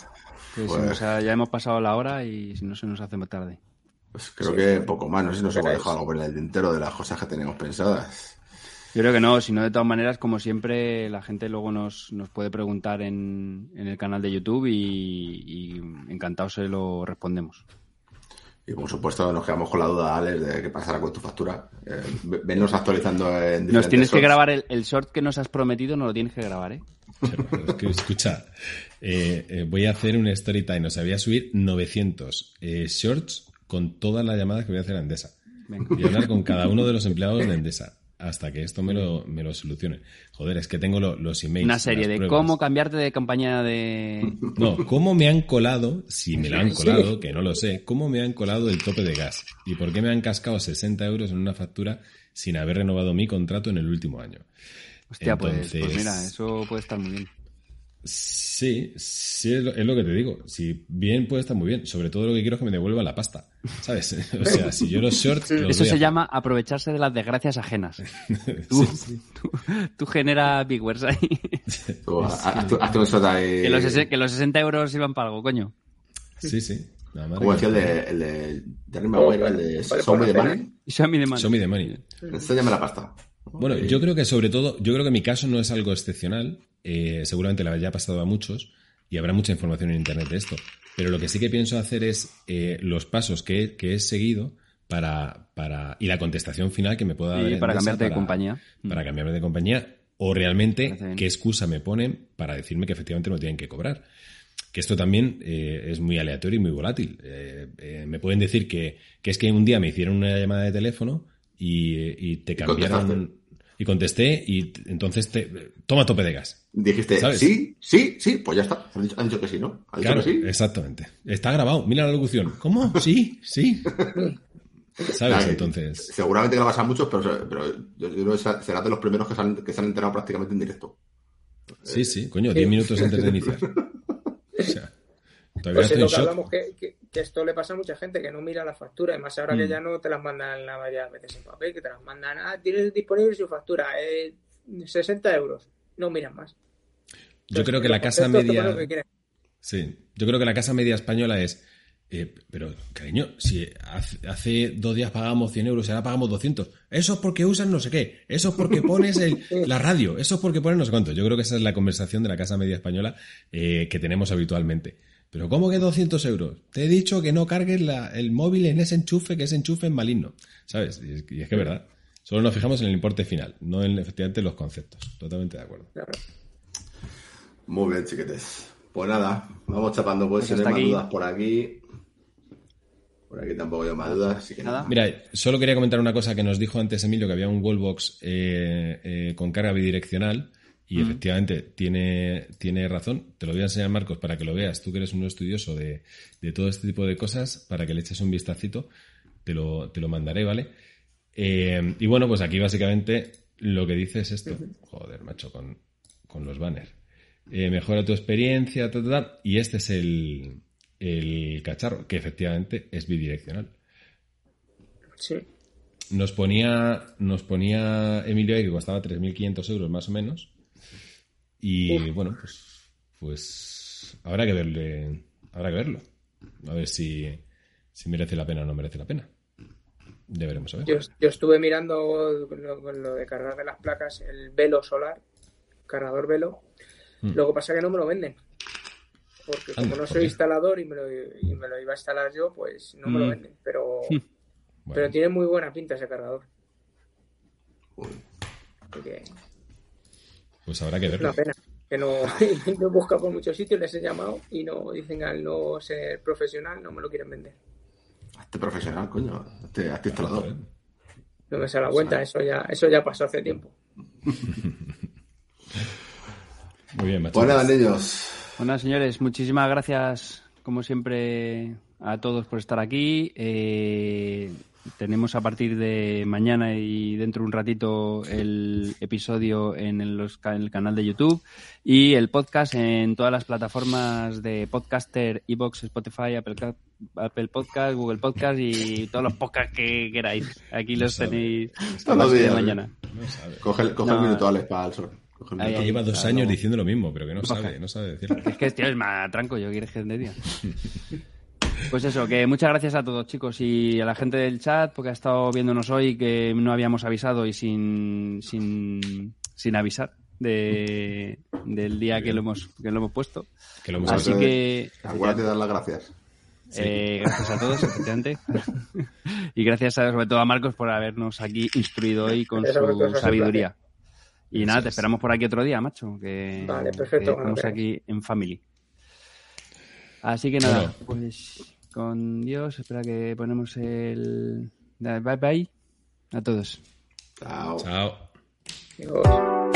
Pues ya hemos pasado la hora y si no se nos hace más tarde. Pues creo que poco más. No sé si nos hemos dejado algo en el tintero de las cosas que tenemos pensadas. Yo creo que no, si no, de todas maneras, como siempre, la gente luego nos, nos puede preguntar en, el canal de YouTube y, y encantados se lo respondemos. Y por supuesto nos quedamos con la duda, Alex, de qué pasará con tu factura. Eh, vennos actualizando en Nos tienes que grabar el, el, short que nos has prometido, no lo tienes que grabar, ¿eh? escucha, eh, eh, voy a hacer un story time. O sea, voy a subir 900 eh, shorts con todas las llamadas que voy a hacer a Endesa. Y hablar con cada uno de los empleados de Endesa hasta que esto me lo, me lo solucione. Joder, es que tengo los emails. Una serie de cómo cambiarte de compañía de... No, cómo me han colado, si me lo han colado, que no lo sé, cómo me han colado el tope de gas y por qué me han cascado 60 euros en una factura sin haber renovado mi contrato en el último año. Hostia, pues, pues mira, eso puede estar muy bien. Sí, sí, es lo, que te digo. Si bien puede estar muy bien. Sobre todo lo que quiero es que me devuelva la pasta. ¿Sabes? O sea, si yo los shorts. Eso se llama aprovecharse de las desgracias ajenas. Tú, tú, generas big words ahí. Que, los, que los 60 euros iban para algo, coño. Sí, sí. Como decía el de, el de, de Maguire, el de Show Me the Money. Show Me the Money. Show Me the Money. Enséñame la pasta. Bueno, yo creo que sobre todo, yo creo que mi caso no es algo excepcional. Eh, seguramente le haya pasado a muchos y habrá mucha información en internet de esto. Pero lo que sí que pienso hacer es eh, los pasos que, he seguido para, para. y la contestación final que me pueda dar. para cambiarte de compañía. Para cambiarme de compañía. O realmente qué excusa me ponen para decirme que efectivamente no tienen que cobrar. Que esto también eh, es muy aleatorio y muy volátil. me pueden decir que, que es que un día me hicieron una llamada de teléfono y, te cambiaron. Y contesté y entonces te, toma tope de gas. Dijiste, sí, sí, sí, pues ya está. Han dicho, que sí, ¿no? ¿Han claro, que sí? exactamente. Está grabado, mira la locución. ¿Cómo? Sí, sí. ¿Sabes? Entonces. Seguramente vas a muchos, pero, pero yo creo que será de los primeros que se, han, que se han enterado prácticamente en directo. Sí, sí, coño, 10 minutos antes de iniciar. O sea, todavía pues estoy en shock. hablamos que, que, que, esto le pasa a mucha gente que no mira la factura, además ahora que Mm. ya no te las mandan la mayoría de veces en papel, que te las mandan, ah, tienes disponible su factura, eh, 60 euros, no miran más. Yo creo que la casa media. lo que. Sí, yo creo que la casa media española es. eh, pero, cariño, si hace, hace dos días pagábamos 100 euros y ahora pagamos 200, eso es porque usan no sé qué, eso es porque pones el, la radio, eso es porque pones no sé cuánto. Yo creo que esa es la conversación de la casa media española eh, que tenemos habitualmente. Pero, ¿cómo que 200 euros? Te he dicho que no cargues la- el móvil en ese enchufe, que ese enchufe es maligno. ¿Sabes? Y es, y es que es verdad. Solo nos fijamos en el importe final, no en efectivamente los conceptos. Totalmente de acuerdo. Muy bien, chiquetes. Pues nada, vamos chapando, pues, Pues si no hay más dudas por aquí. Por aquí tampoco hay más dudas, así que Nada. nada. Mira, solo quería comentar una cosa que nos dijo antes Emilio, que había un wallbox eh, eh, con carga bidireccional y efectivamente tiene, tiene razón. Te lo voy a enseñar, Marcos, para que lo veas. Tú que eres un estudioso de, de todo este tipo de cosas, para que le eches un vistacito, te lo, te lo mandaré, ¿vale? Eh, y bueno, pues aquí básicamente lo que dice es esto. Joder, macho, con, con los banners. Eh, mejora tu experiencia, ta, ta, ta, y este es el, el cacharro, que efectivamente es bidireccional. Sí. Nos ponía, nos ponía Emilio ahí que costaba 3.500 euros más o menos. Y bueno, pues, pues habrá que verle, habrá que verlo. A ver si, si merece la pena o no merece la pena. Ya veremos a ver. Yo, yo estuve mirando con lo, lo de cargar de las placas el velo solar, cargador velo. Mm. Lo que pasa es que no me lo venden. Porque como no ¿por soy instalador y me, lo, y me lo iba a instalar yo, pues no me lo Mm. venden. Pero, Bueno, pero tiene muy buena pinta ese cargador. Uy. Pues habrá que verlo. una pena. Que no, no he buscado por muchos sitios, les he llamado y no dicen al no ser profesional, no me lo quieren vender. Hazte profesional, coño. Hazte, hazte instalador. No me sale la cuenta, eso ya, eso ya pasó hace tiempo. Muy bien, macho. Pues nada, niños. Bueno, señores, muchísimas gracias, como siempre, a todos por estar aquí. Eh, tenemos a partir de mañana y dentro de un ratito el episodio en el, los ca- en el canal de YouTube y el podcast en todas las plataformas de podcaster, Evox, Spotify, Apple, Apple Podcast, Google Podcast y todos los podcasts que queráis. Aquí los sabe. tenéis Todos a los partir de mañana. No. Coge, el- coge No. el minuto, Alex, para el sol. Lleva dos claro. años diciendo lo mismo, pero que no sabe, no sabe decirlo. Es que tío es más tranco, yo quiero que de día. Pues eso, que muchas gracias a todos chicos y a la gente del chat porque ha estado viéndonos hoy que no habíamos avisado y sin, sin, sin avisar de, del día que lo hemos que lo hemos puesto. Que lo hemos Así que Acuérdate de dar las gracias. eh, gracias a todos, efectivamente. y gracias a- sobre todo a Marcos por habernos aquí instruido hoy con su sabiduría. Y nada, te esperamos por aquí otro día, macho. Que, Vale, perfecto, que estamos aquí en family. Así que nada, pues con Dios, espera que ponemos el... Bye bye a todos. Chao. Chao.